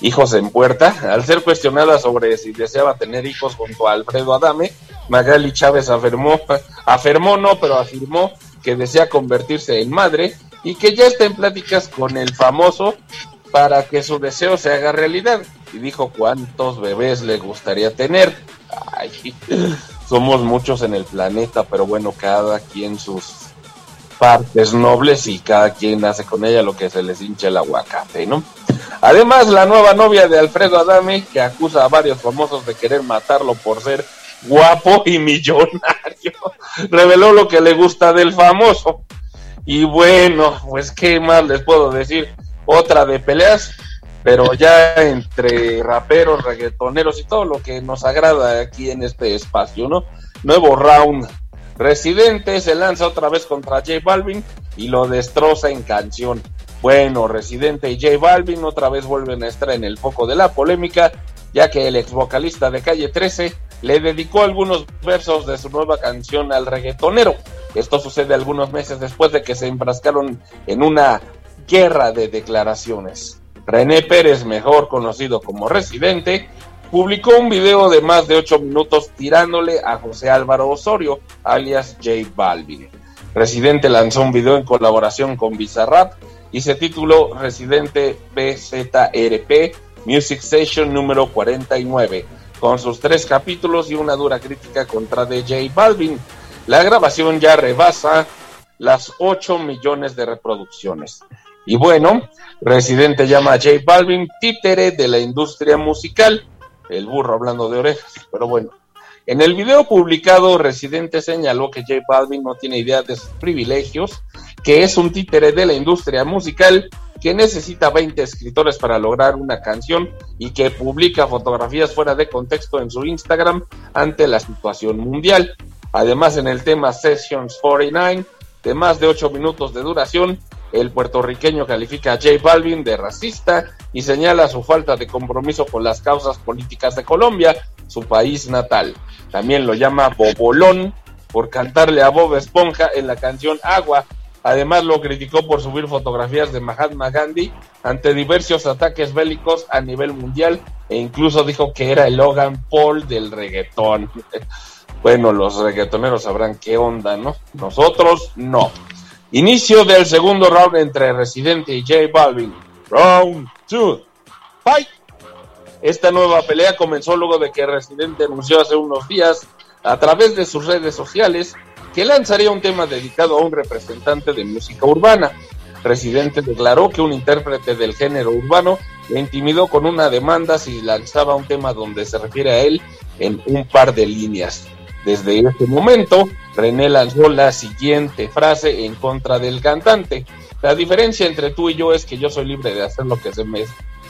hijos en puerta. Al ser cuestionada sobre si deseaba tener hijos junto a Alfredo Adame, Magali Chávez afirmó, afirmó no, pero afirmó que desea convertirse en madre y que ya está en pláticas con el famoso para que su deseo se haga realidad. Y dijo cuántos bebés le gustaría tener. Ay, somos muchos en el planeta, pero bueno, cada quien sus partes nobles y cada quien hace con ella lo que se les hinche el aguacate, ¿no? Además, la nueva novia de Alfredo Adame, que acusa a varios famosos de querer matarlo por ser guapo y millonario, reveló lo que le gusta del famoso. Y bueno, pues qué más les puedo decir otra de peleas, pero ya entre raperos, reggaetoneros y todo lo que nos agrada aquí en este espacio, ¿no? Nuevo round. Residente se lanza otra vez contra J Balvin y lo destroza en canción. Bueno, Residente y J Balvin otra vez vuelven a estar en el foco de la polémica, ya que el ex vocalista de Calle 13 le dedicó algunos versos de su nueva canción al reggaetonero. Esto sucede algunos meses después de que se enfrascaron en una guerra de declaraciones. René Pérez, mejor conocido como Residente, publicó un video de más de 8 minutos tirándole a José Álvaro Osorio, alias J Balvin. Residente lanzó un video en colaboración con Bizarrap y se tituló Residente BZRP Music Session número 49, con sus tres capítulos y una dura crítica contra de J Balvin. La grabación ya rebasa las 8 millones de reproducciones. Y bueno, Residente llama a J Balvin títere de la industria musical. El burro hablando de orejas, pero bueno. En el video publicado, Residente señaló que J Balvin no tiene idea de sus privilegios, que es un títere de la industria musical, que necesita 20 escritores para lograr una canción y que publica fotografías fuera de contexto en su Instagram ante la situación mundial. Además, en el tema Sessions 49, de más de 8 minutos de duración, el puertorriqueño califica a J Balvin de racista y señala su falta de compromiso con las causas políticas de Colombia, su país natal. También lo llama Bobolón por cantarle a Bob Esponja en la canción Agua. Además lo criticó por subir fotografías de Mahatma Gandhi ante diversos ataques bélicos a nivel mundial e incluso dijo que era el Logan Paul del reggaetón. Bueno, los reggaetoneros sabrán qué onda, ¿no? Nosotros no. Inicio del segundo round entre Residente y J Balvin. Round 2. Fight. Esta nueva pelea comenzó luego de que Residente anunció hace unos días a través de sus redes sociales que lanzaría un tema dedicado a un representante de música urbana. Residente declaró que un intérprete del género urbano le intimidó con una demanda si lanzaba un tema donde se refiere a él en un par de líneas. Desde ese momento, René lanzó la siguiente frase en contra del cantante. La diferencia entre tú y yo es que yo soy libre de hacer lo que se me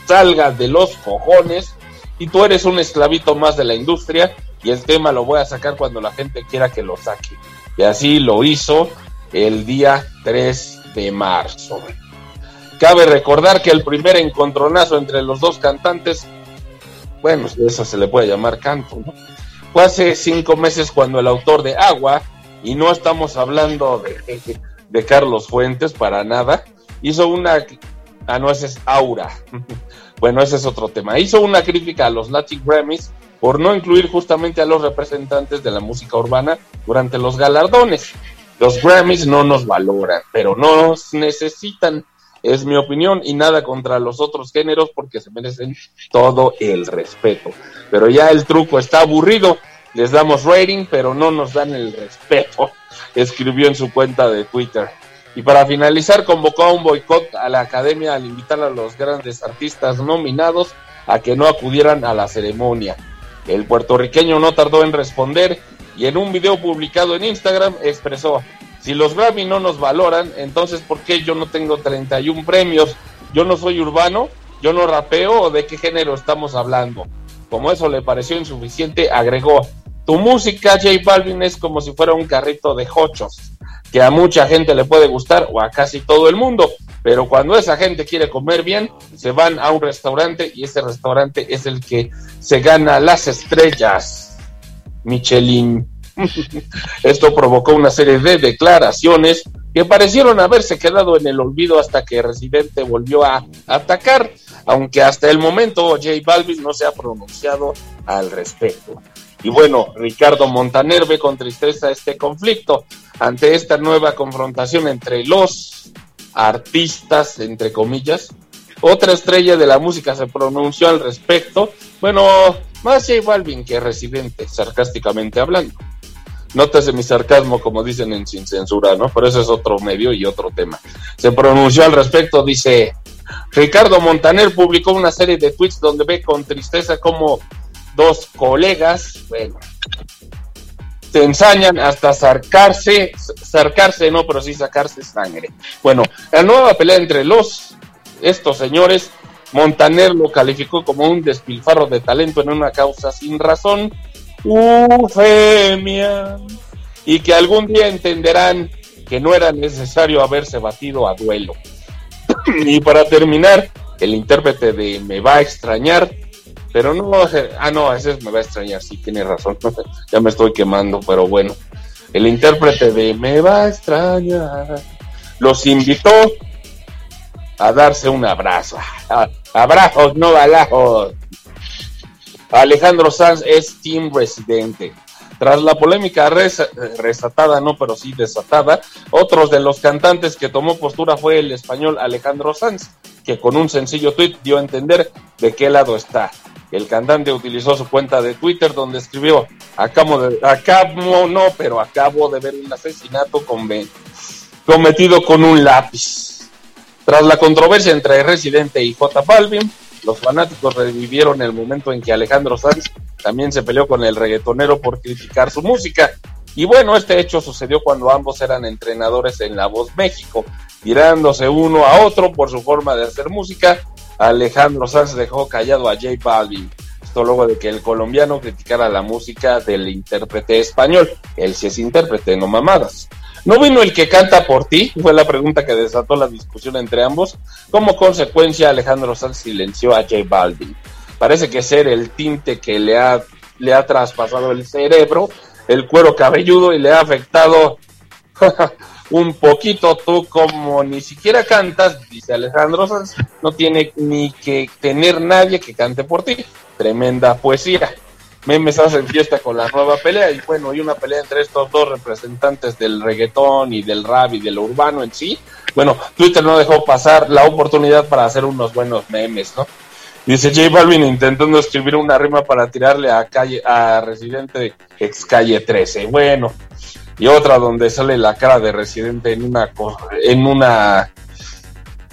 salga de los cojones y tú eres un esclavito más de la industria y el tema lo voy a sacar cuando la gente quiera que lo saque. Y así lo hizo el día 3 de marzo. Cabe recordar que el primer encontronazo entre los dos cantantes, bueno, eso se le puede llamar canto, ¿no? Fue hace cinco meses cuando el autor de Agua, y no estamos hablando de, Carlos Fuentes para nada, hizo una... Ah, no, ese es Aura. bueno, ese es otro tema. Hizo una crítica a los Latin Grammys por no incluir justamente a los representantes de la música urbana durante los galardones. Los Grammys no nos valoran, pero nos necesitan, es mi opinión, y nada contra los otros géneros porque se merecen todo el respeto pero ya el truco está aburrido. Les damos rating, pero no nos dan el respeto, escribió en su cuenta de Twitter. Y para finalizar, convocó a un boicot a la academia al invitar a los grandes artistas nominados a que no acudieran a la ceremonia. El puertorriqueño no tardó en responder y en un video publicado en Instagram expresó, si los Grammy no nos valoran, entonces ¿por qué yo no tengo 31 premios? Yo no soy urbano, yo no rapeo o de qué género estamos hablando. Como eso le pareció insuficiente, agregó, tu música, J Balvin, es como si fuera un carrito de hochos, que a mucha gente le puede gustar o a casi todo el mundo, pero cuando esa gente quiere comer bien, se van a un restaurante y ese restaurante es el que se gana las estrellas. Michelin. Esto provocó una serie de declaraciones que parecieron haberse quedado en el olvido hasta que Residente volvió a atacar aunque hasta el momento J Balvin no se ha pronunciado al respecto. Y bueno, Ricardo Montaner ve con tristeza este conflicto ante esta nueva confrontación entre los artistas, entre comillas. Otra estrella de la música se pronunció al respecto. Bueno, más J Balvin que Residente, sarcásticamente hablando. Nótese mi sarcasmo, como dicen en Sin Censura, ¿no? Pero eso es otro medio y otro tema. Se pronunció al respecto, dice, Ricardo Montaner publicó una serie de tweets donde ve con tristeza como dos colegas, bueno, se ensañan hasta sacarse, sacarse, no, pero sí sacarse sangre. Bueno, la nueva pelea entre los, estos señores, Montaner lo calificó como un despilfarro de talento en una causa sin razón, ufemia, y que algún día entenderán que no era necesario haberse batido a duelo. y para terminar, el intérprete de Me va a extrañar, pero no, ah no, ese es Me va a extrañar, sí, tiene razón, ya me estoy quemando, pero bueno, el intérprete de Me va a extrañar los invitó a darse un abrazo, abrazos, no balajos. Alejandro Sanz es team residente. Tras la polémica resatada, no, pero sí desatada, otros de los cantantes que tomó postura fue el español Alejandro Sanz, que con un sencillo tweet dio a entender de qué lado está. El cantante utilizó su cuenta de Twitter donde escribió, acabo, de, acabo no, pero acabo de ver un asesinato cometido con un lápiz. Tras la controversia entre Residente y J Balvin, los fanáticos revivieron el momento en que Alejandro Sanz también se peleó con el reggaetonero por criticar su música. Y bueno, este hecho sucedió cuando ambos eran entrenadores en La Voz México, tirándose uno a otro por su forma de hacer música. Alejandro Sanz dejó callado a J Balvin. Esto luego de que el colombiano criticara la música del intérprete español. Él sí es intérprete, no mamadas. ¿No vino el que canta por ti? Fue la pregunta que desató la discusión entre ambos. Como consecuencia, Alejandro Sanz silenció a J Balvin parece que ser el tinte que le ha, le ha traspasado el cerebro, el cuero cabelludo y le ha afectado un poquito tú como ni siquiera cantas, dice Alejandro Sanz, no tiene ni que tener nadie que cante por ti. Tremenda poesía. Memes hacen fiesta con la nueva pelea y bueno, y una pelea entre estos dos representantes del reggaetón y del rap y del urbano en sí. Bueno, Twitter no dejó pasar la oportunidad para hacer unos buenos memes, ¿no? Dice J Balvin intentando escribir una rima para tirarle a calle a Residente ex calle 13. Bueno, y otra donde sale la cara de Residente en una en una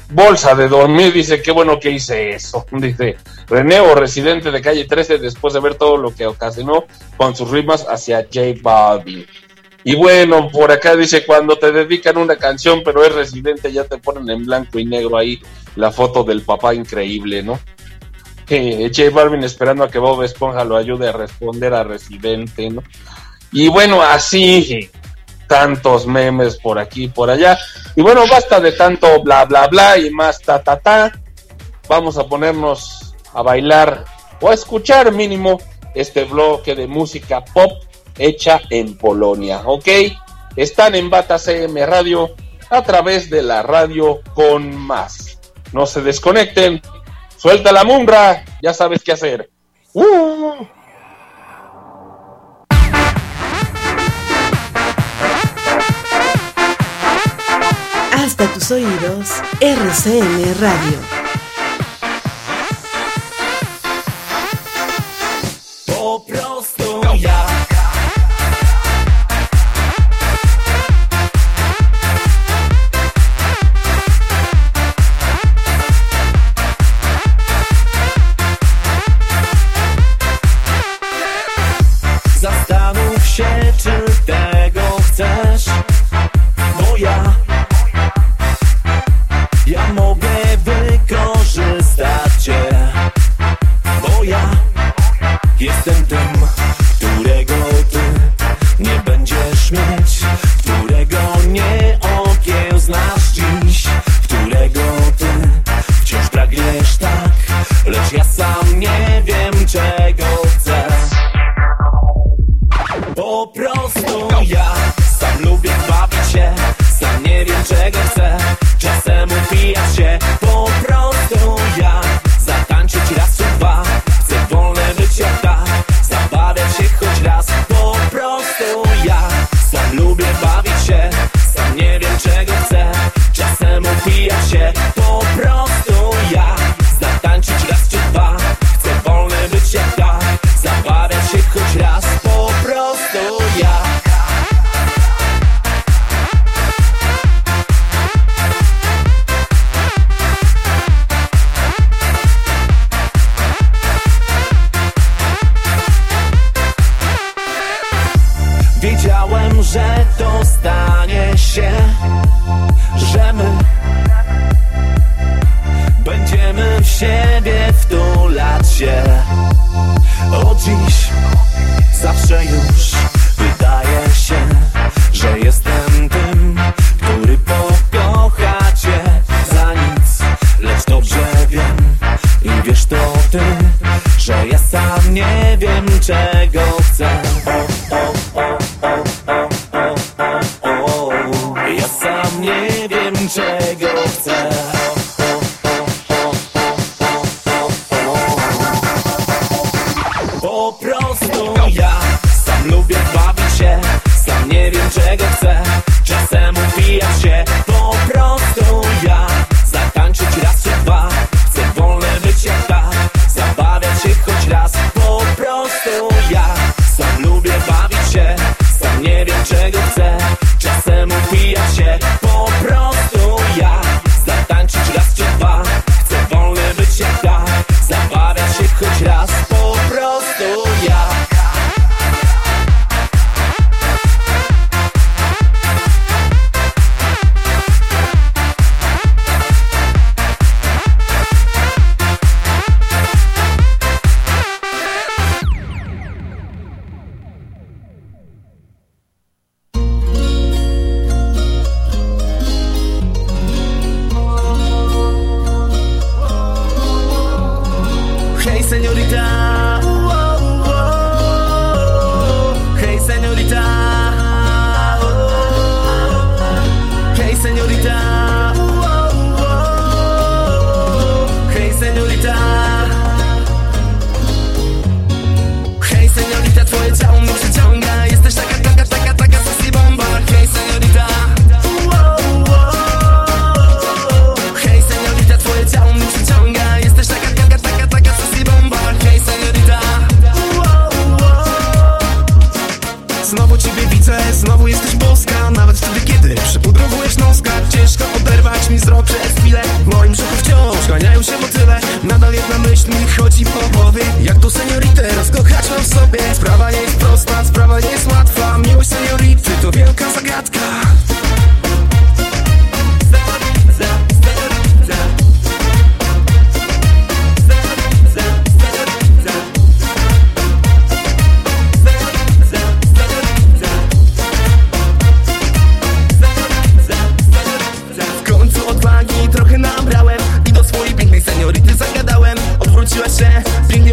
bolsa de dormir. Dice, qué bueno que hice eso. Dice, René o Residente de calle 13 después de ver todo lo que ocasionó con sus rimas hacia J Balvin. Y bueno, por acá dice, cuando te dedican una canción, pero es residente, ya te ponen en blanco y negro ahí la foto del papá increíble, ¿no? J Balvin esperando a que Bob Esponja lo ayude a responder a Residente, ¿no? Y bueno, así tantos memes por aquí y por allá. Y bueno, basta de tanto bla bla bla y más ta ta ta. Vamos a ponernos a bailar o a escuchar mínimo este bloque de música pop hecha en Polonia, ¿ok? Están en Bata CM Radio a través de la radio con más. No se desconecten, Suelta la munra, ya sabes qué hacer. Uh. Hasta tus oídos, RCN Radio.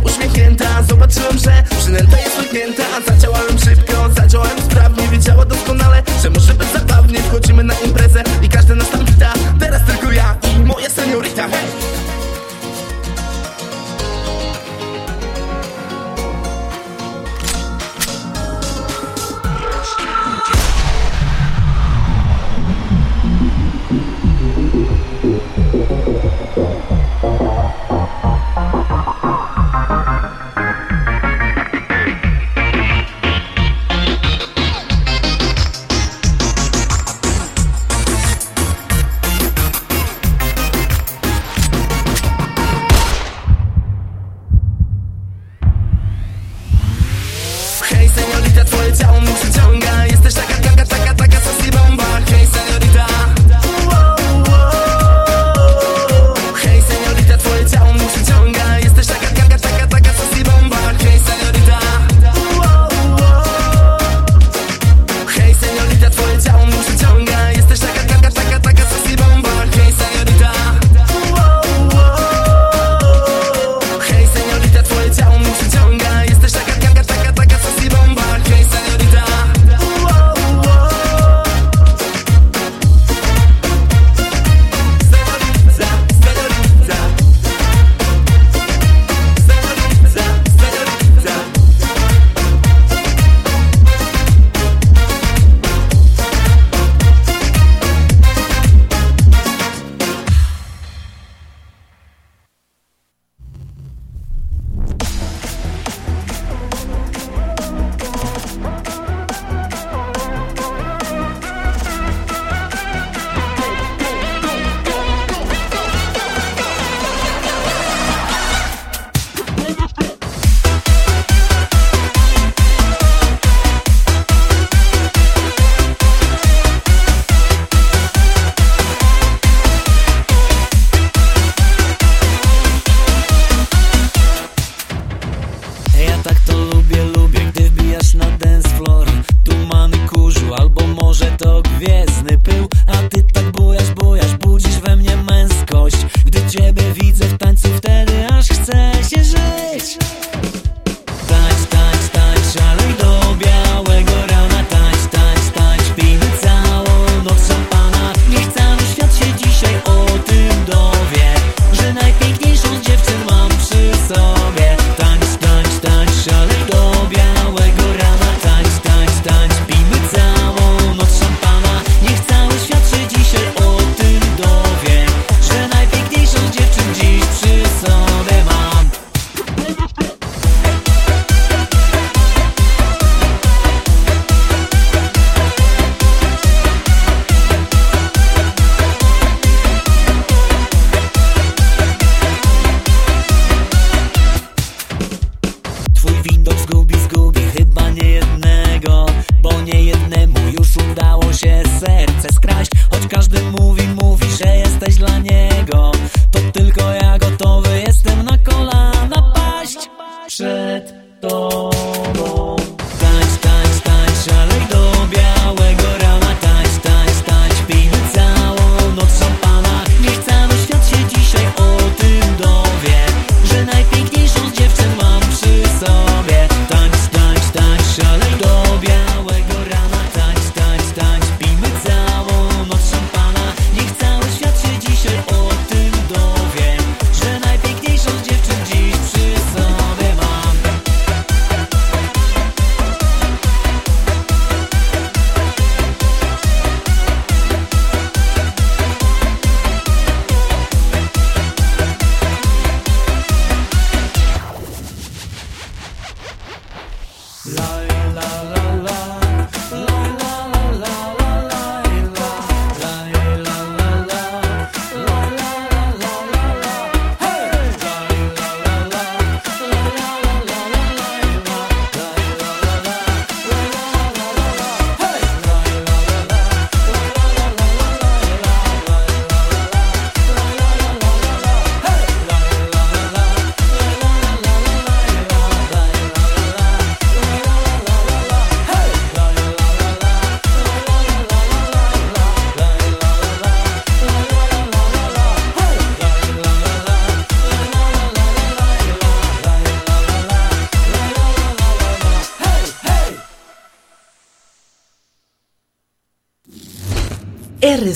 Uśmiechnięta Zobaczyłem,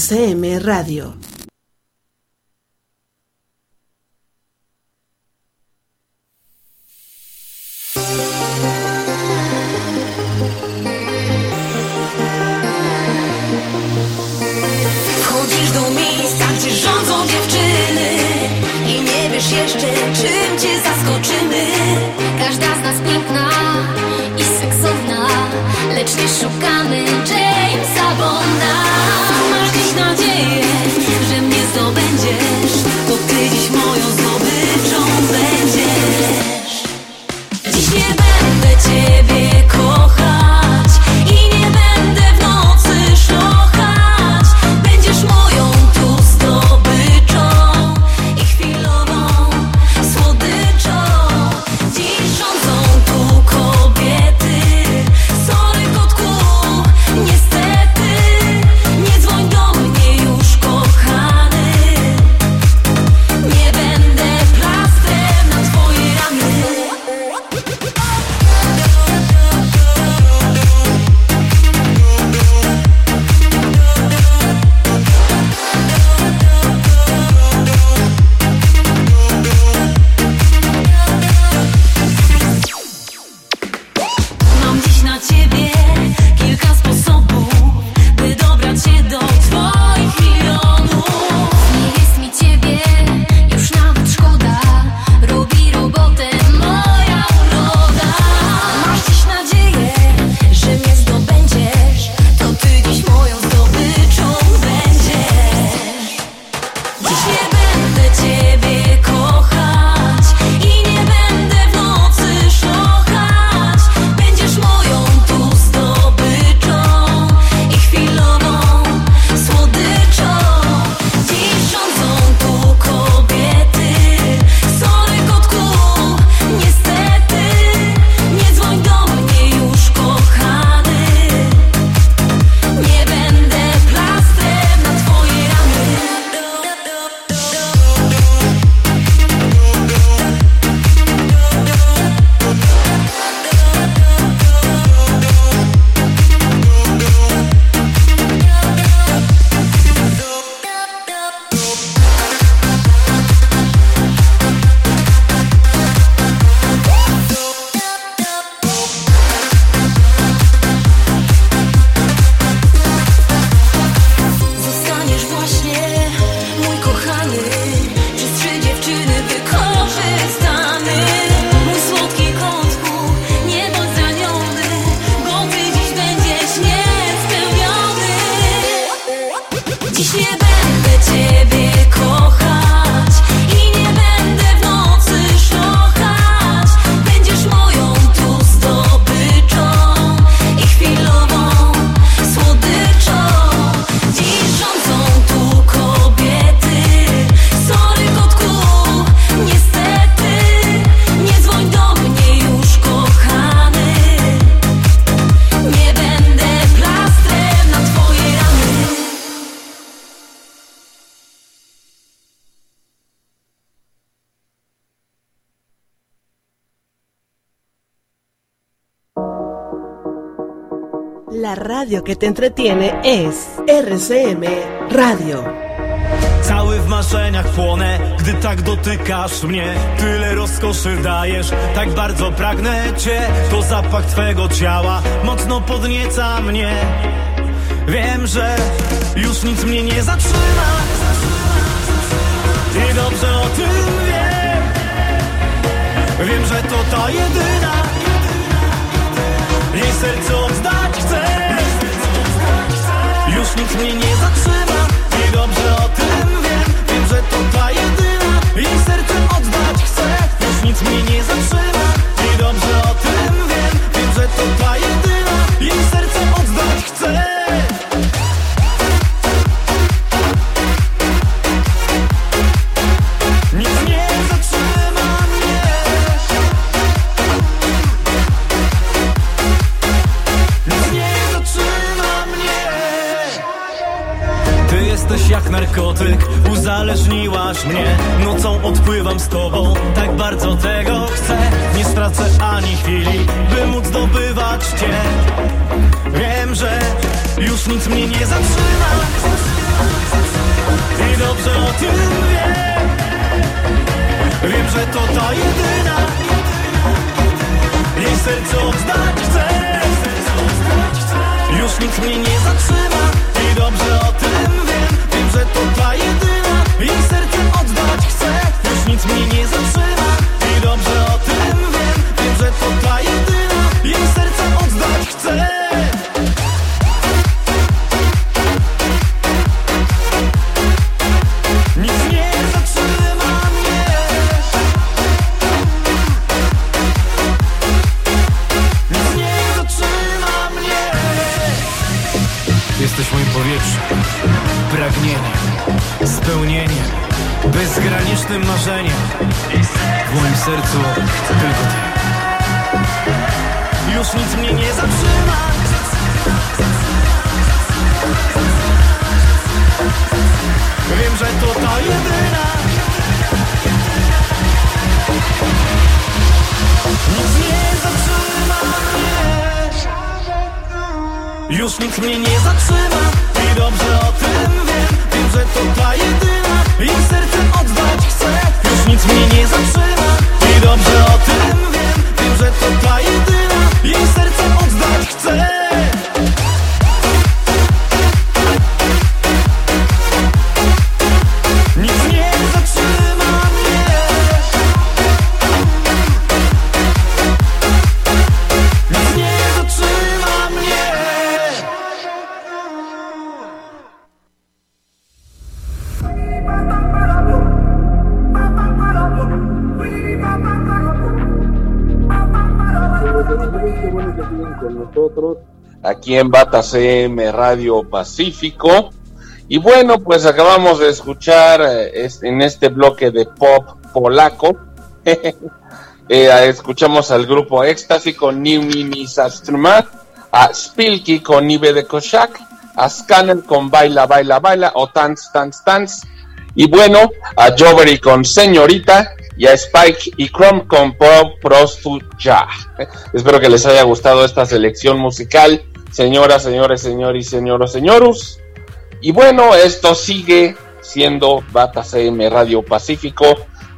CM Radio. radio que te entretiene es RCM Radio. Cały w marzeniach płonę, gdy tak dotykasz mnie. Tyle rozkoszy dajesz, tak bardzo pragnę cię. To zapach twego ciała, mocno podnieca mnie. Wiem, że już nic mnie nie zatrzyma. I dobrze o tym wiem. Wiem, że to ta jedyna. Jej serce oddaje już nikt mnie nie zatrzyma. I dobrze o tym wiem, wiem, że to ta jedyna. Jej serce oddać chcę, już nic mnie nie zatrzyma. I dobrze o tym wiem, wiem, że to ta jedyna. Jej serce oddać chcę. Kochasz mnie, nocą odpływam z tobą. Tak bardzo tego chcę. Nie stracę ani chwili, by móc zdobywać cię. Wiem, że już nic mnie nie zatrzyma. I dobrze o tym wiem. Wiem, że to ta jedyna. Jej serce oddać chcę. Już nic mnie nie zatrzyma. I dobrze o tym wiem. Wiem, że to ta jedyna. Jej serce ведь мы не засыпаем Sercu tylko ty. Już nic mnie nie zatrzyma. Wiem, że to ta jedyna. Nic nie zatrzyma mnie. Już nikt mnie nie zatrzyma I dobrze o tym wiem Wiem, że to ta jedyna I sercem oddać chcę Już nic mnie nie zatrzyma dobrze o tym. Wiem Wiem, że to ta en Bata CM Radio Pacífico. Y bueno, pues acabamos de escuchar eh, en este bloque de pop polaco. eh, escuchamos al grupo Éxtasis con Nimi Sastrma, a Spilky con Nive de Koshak, a Scanner con Baila, Baila, Baila o Dance, Dance, Dance. Y bueno, a Jovery con Señorita y a Spike y Chrome con Pro Prostuya. Espero que les haya gustado esta selección musical, señoras, señores, señores señoros, señorus. Y bueno, esto sigue siendo Bata CM Radio Pacífico,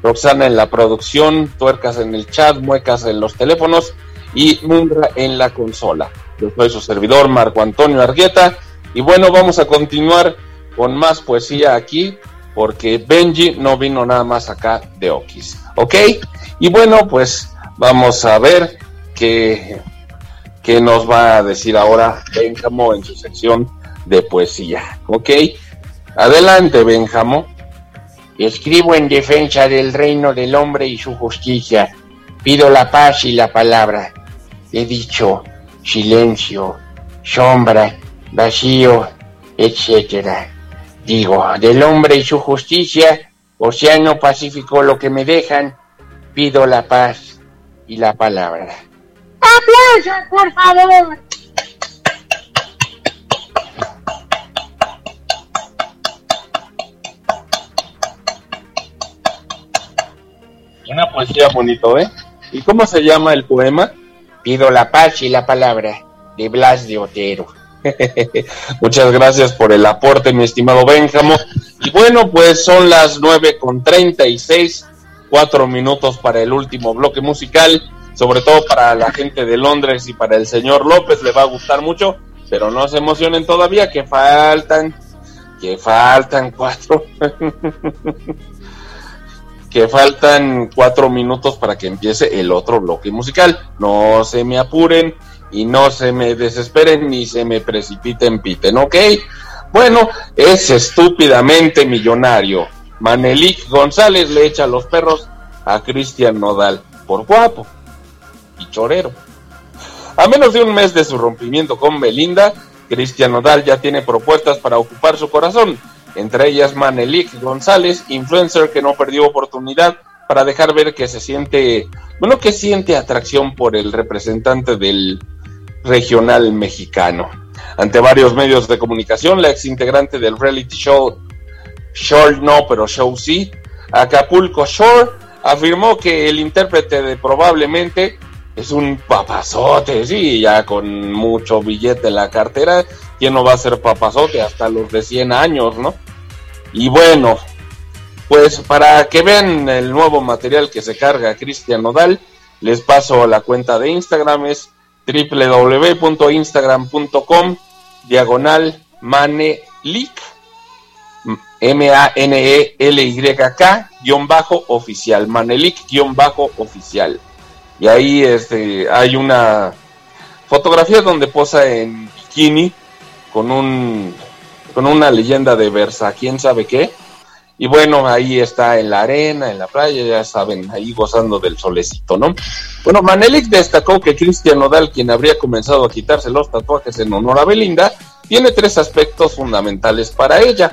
Roxana en la producción, tuercas en el chat, muecas en los teléfonos y Mundra en la consola. Yo soy su servidor Marco Antonio Argueta y bueno, vamos a continuar con más poesía aquí porque Benji no vino nada más acá de Okis, ¿ok? Y bueno, pues vamos a ver qué, qué nos va a decir ahora Benjamo en su sección de poesía, ¿ok? Adelante, Benjamo. Escribo en defensa del reino del hombre y su justicia. Pido la paz y la palabra. He dicho silencio, sombra, vacío, etcétera. Digo, del hombre y su justicia, océano pacífico lo que me dejan, pido la paz y la palabra. ¡Aplausos, por favor! Una poesía bonito, ¿eh? ¿Y cómo se llama el poema? Pido la paz y la palabra, de Blas de Otero. Muchas gracias por el aporte, mi estimado Benjamo. Y bueno, pues son las 9 con 36, cuatro minutos para el último bloque musical, sobre todo para la gente de Londres y para el señor López, le va a gustar mucho, pero no se emocionen todavía, que faltan, que faltan cuatro, que faltan cuatro minutos para que empiece el otro bloque musical. No se me apuren y no se me desesperen ni se me precipiten, piten, ¿ok? Bueno, es estúpidamente millonario. Manelik González le echa los perros a Cristian Nodal por guapo chorero. A menos de un mes de su rompimiento con Belinda, Cristian Nodal ya tiene propuestas para ocupar su corazón, entre ellas Manelik González, influencer que no perdió oportunidad para dejar ver que se siente, bueno, que siente atracción por el representante del regional mexicano. Ante varios medios de comunicación, la ex integrante del reality show Shore no, pero Show sí, Acapulco Shore, afirmó que el intérprete de probablemente es un papazote, sí, ya con mucho billete en la cartera, ¿quién no va a ser papazote hasta los de 100 años, no? Y bueno, pues para que vean el nuevo material que se carga Cristian Nodal, les paso la cuenta de Instagram, es www.instagram.com diagonal manelik M-A-N-E-L-Y-K guion bajo oficial, manelik guion bajo oficial. Y ahí este, hay una fotografía donde posa en bikini con un con una leyenda de Versa, quién sabe qué. Y bueno, ahí está en la arena, en la playa, ya saben, ahí gozando del solecito, ¿no? Bueno, Manelik destacó que Cristian Nodal, quien habría comenzado a quitarse los tatuajes en honor a Belinda, tiene tres aspectos fundamentales para ella.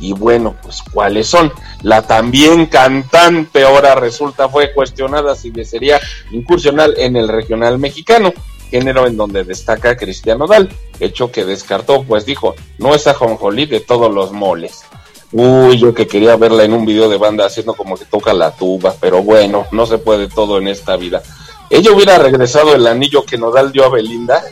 Y bueno, pues cuáles son. La también cantante ahora resulta fue cuestionada si desearía incursionar en el regional mexicano, género en donde destaca Cristiano Dal, hecho que descartó, pues dijo, no es ajonjolí de todos los moles. Uy, yo que quería verla en un video de banda haciendo como que toca la tuba, pero bueno, no se puede todo en esta vida. Ella hubiera regresado el anillo que Nodal dio a Belinda.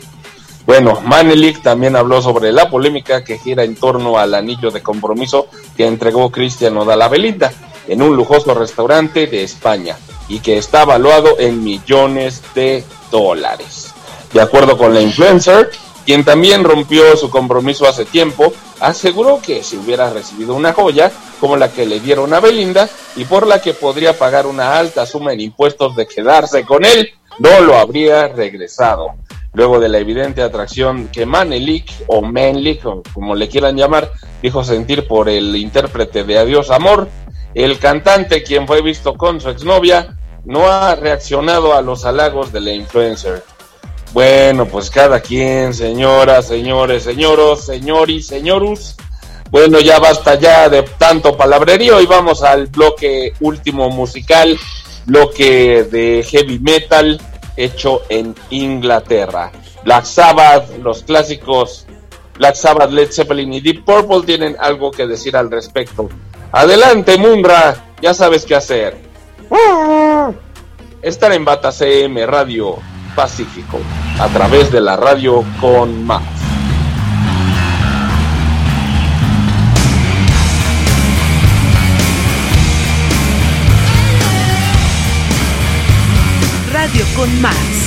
Bueno, Manelik también habló sobre la polémica que gira en torno al anillo de compromiso que entregó Cristian Nodal a Belinda en un lujoso restaurante de España y que está valuado en millones de dólares. De acuerdo con la influencer, quien también rompió su compromiso hace tiempo, aseguró que si hubiera recibido una joya como la que le dieron a Belinda y por la que podría pagar una alta suma en impuestos de quedarse con él, no lo habría regresado. Luego de la evidente atracción que Manelik o Menlik, como le quieran llamar, dijo sentir por el intérprete de Adiós Amor, el cantante, quien fue visto con su exnovia, no ha reaccionado a los halagos de la influencer. Bueno, pues cada quien, señoras, señores, señoros, señoris, señorus. Bueno, ya basta ya de tanto palabrerío y vamos al bloque último musical, bloque de heavy metal hecho en Inglaterra. Black Sabbath, los clásicos Black Sabbath, Led Zeppelin y Deep Purple tienen algo que decir al respecto. Adelante, Munra, ya sabes qué hacer. Estar en Bata CM Radio Pacífico, a través de la radio con más. Radio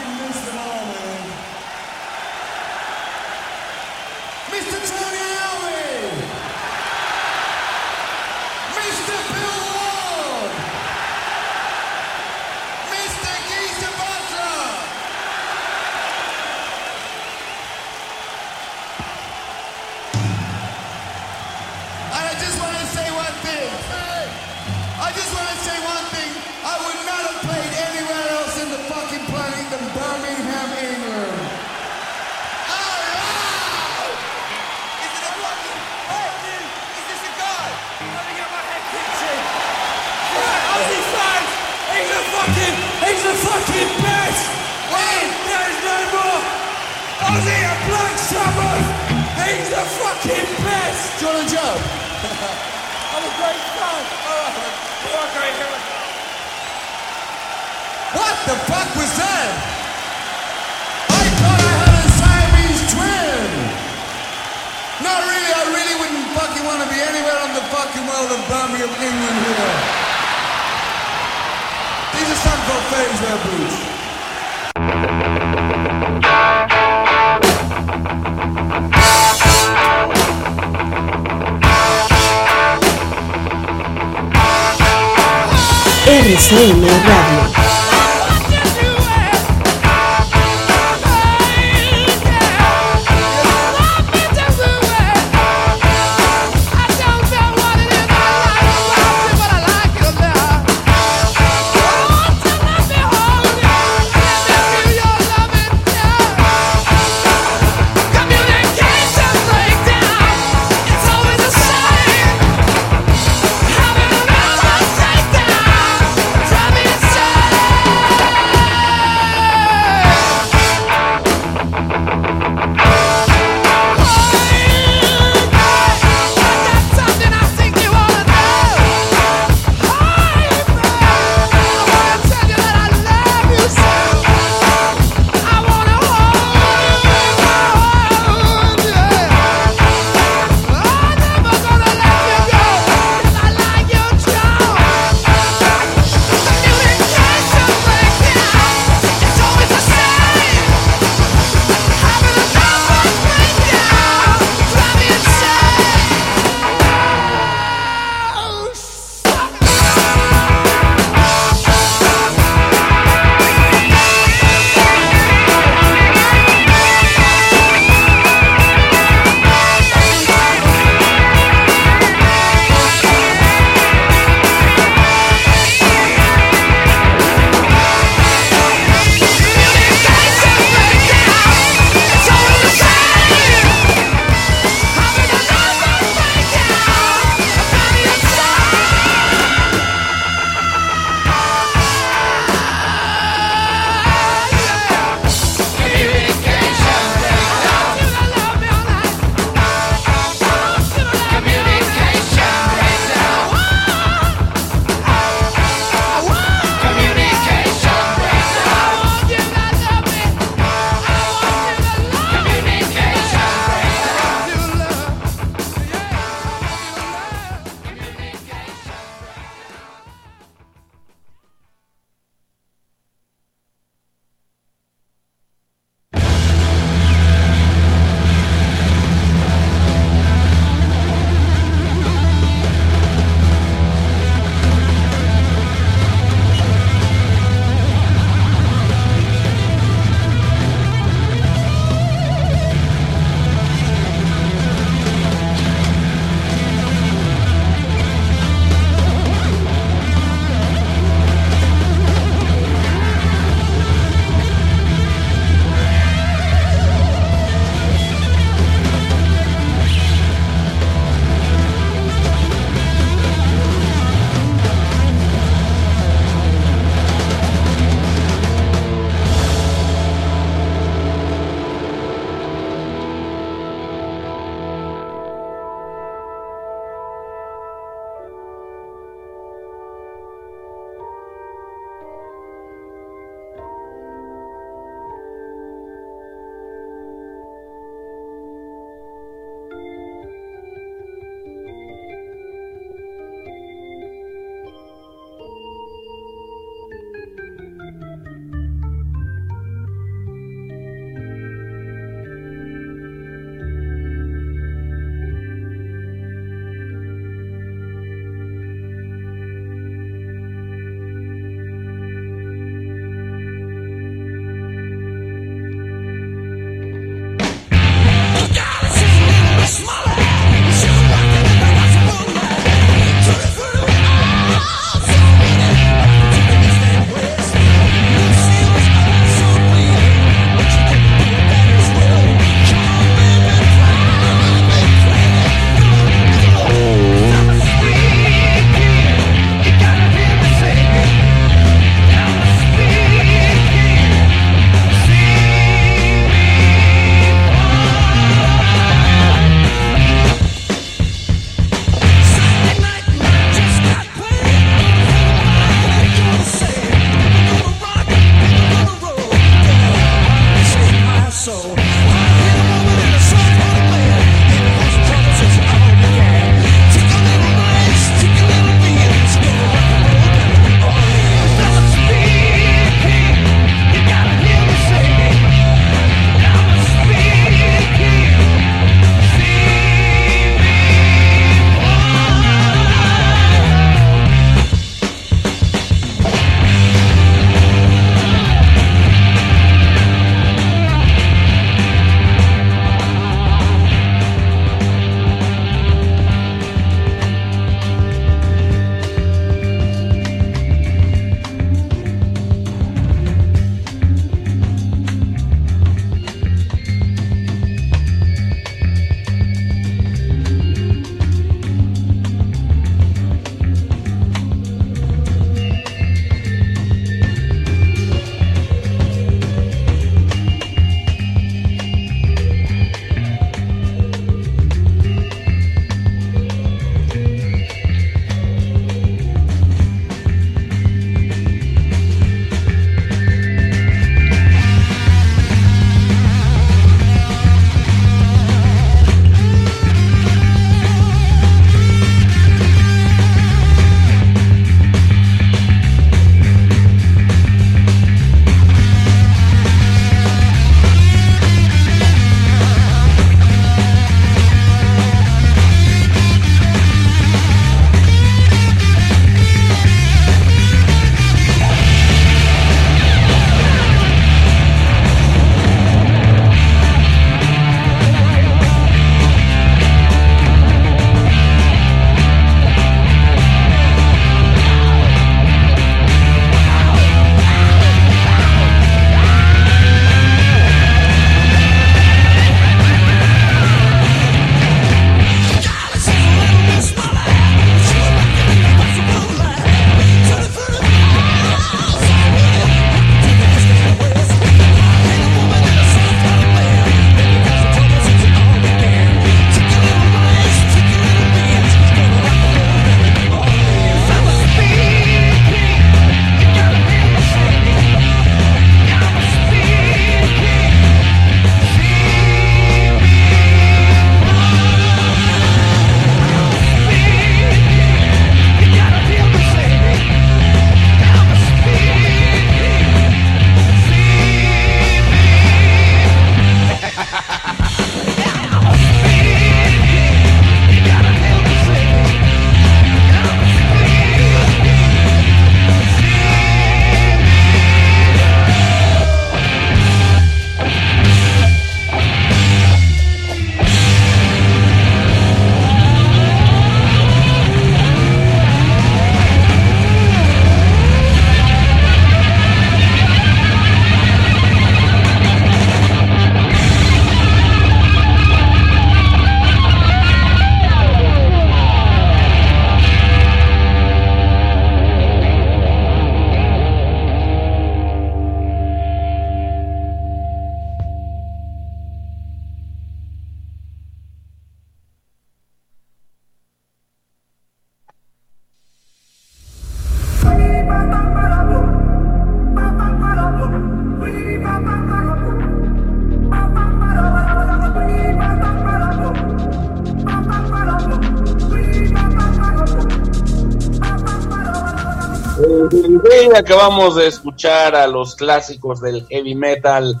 acabamos de escuchar a los clásicos del heavy metal,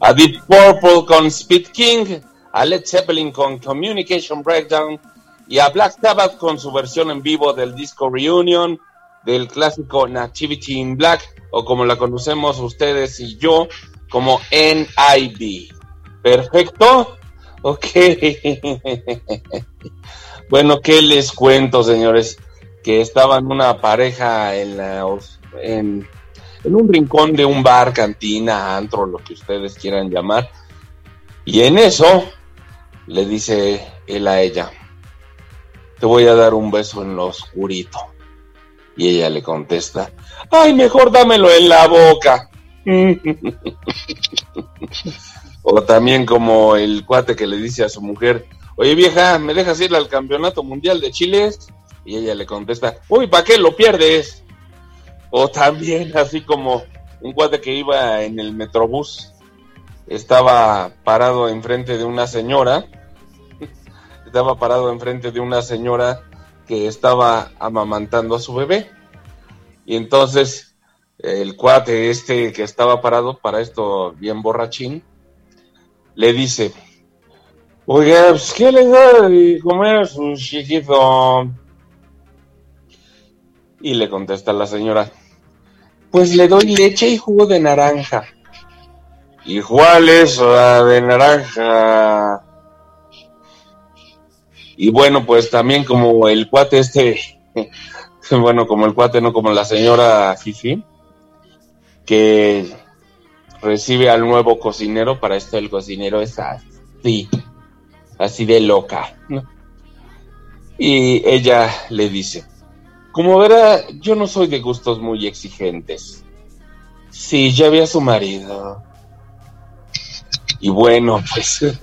a Deep Purple con Speed King, a Led Zeppelin con Communication Breakdown y a Black Sabbath con su versión en vivo del disco Reunion del clásico Nativity in Black o como la conocemos ustedes y yo como NIB. Perfecto. Ok. bueno, ¿qué les cuento, señores? Que estaban una pareja en, la, en, un rincón de un bar, cantina, antro, lo que ustedes quieran llamar. Y en eso le dice él a ella, te voy a dar un beso en lo oscurito. Y ella le contesta, ay, mejor dámelo en la boca. o también como el cuate que le dice a su mujer, oye vieja, ¿me dejas ir al campeonato mundial de Chile? Y ella le contesta, uy, ¿para qué lo pierdes? O también así como un cuate que iba en el metrobús, estaba parado enfrente de una señora, estaba parado enfrente de una señora que estaba amamantando a su bebé. Y entonces el cuate este que estaba parado para esto bien borrachín, le dice, oiga, pues, ¿qué le da de comer a su chiquito? Y le contesta la señora, pues le doy leche y jugo de naranja. ¿Y cuál es la de naranja? Y bueno, pues también como el cuate este, bueno, como el cuate, no como la señora Fifi, que recibe al nuevo cocinero, para esto el cocinero es así, así de loca. Y ella le dice, como verá, yo no soy de gustos muy exigentes. Sí, ya vi a su marido. Y bueno, pues...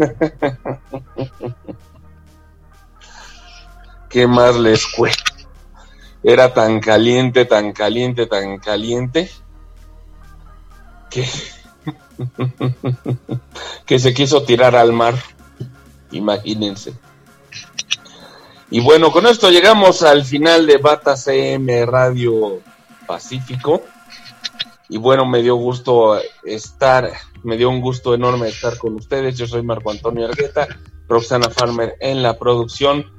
¿Qué más les cuento? Era tan caliente, tan caliente, tan caliente, que, que se quiso tirar al mar. Imagínense. Y bueno, con esto llegamos al final de Bata CM Radio Pacífico. Y bueno, me dio gusto estar, me dio un gusto enorme estar con ustedes. Yo soy Marco Antonio Argueta, Roxana Farmer en la producción.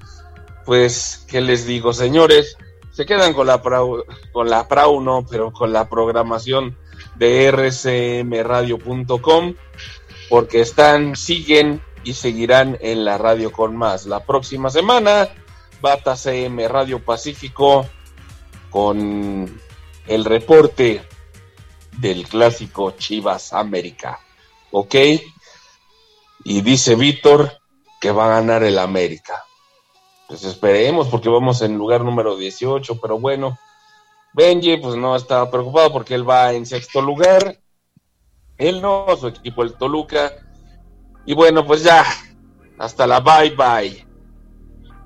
Pues, ¿qué les digo, señores? Se quedan con la Prau, con la Prau, no, pero con la programación de rcmradio.com, porque están, siguen y seguirán en la radio con más. La próxima semana, Bata CM Radio Pacífico con el reporte del clásico Chivas América. ¿Ok? Y dice Víctor que va a ganar el América. Pues esperemos porque vamos en lugar número 18, pero bueno, Benji pues no estaba preocupado porque él va en sexto lugar. Él no, su equipo el Toluca. Y bueno, pues ya, hasta la bye bye.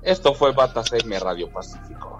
Esto fue Bata Radio Pacífico.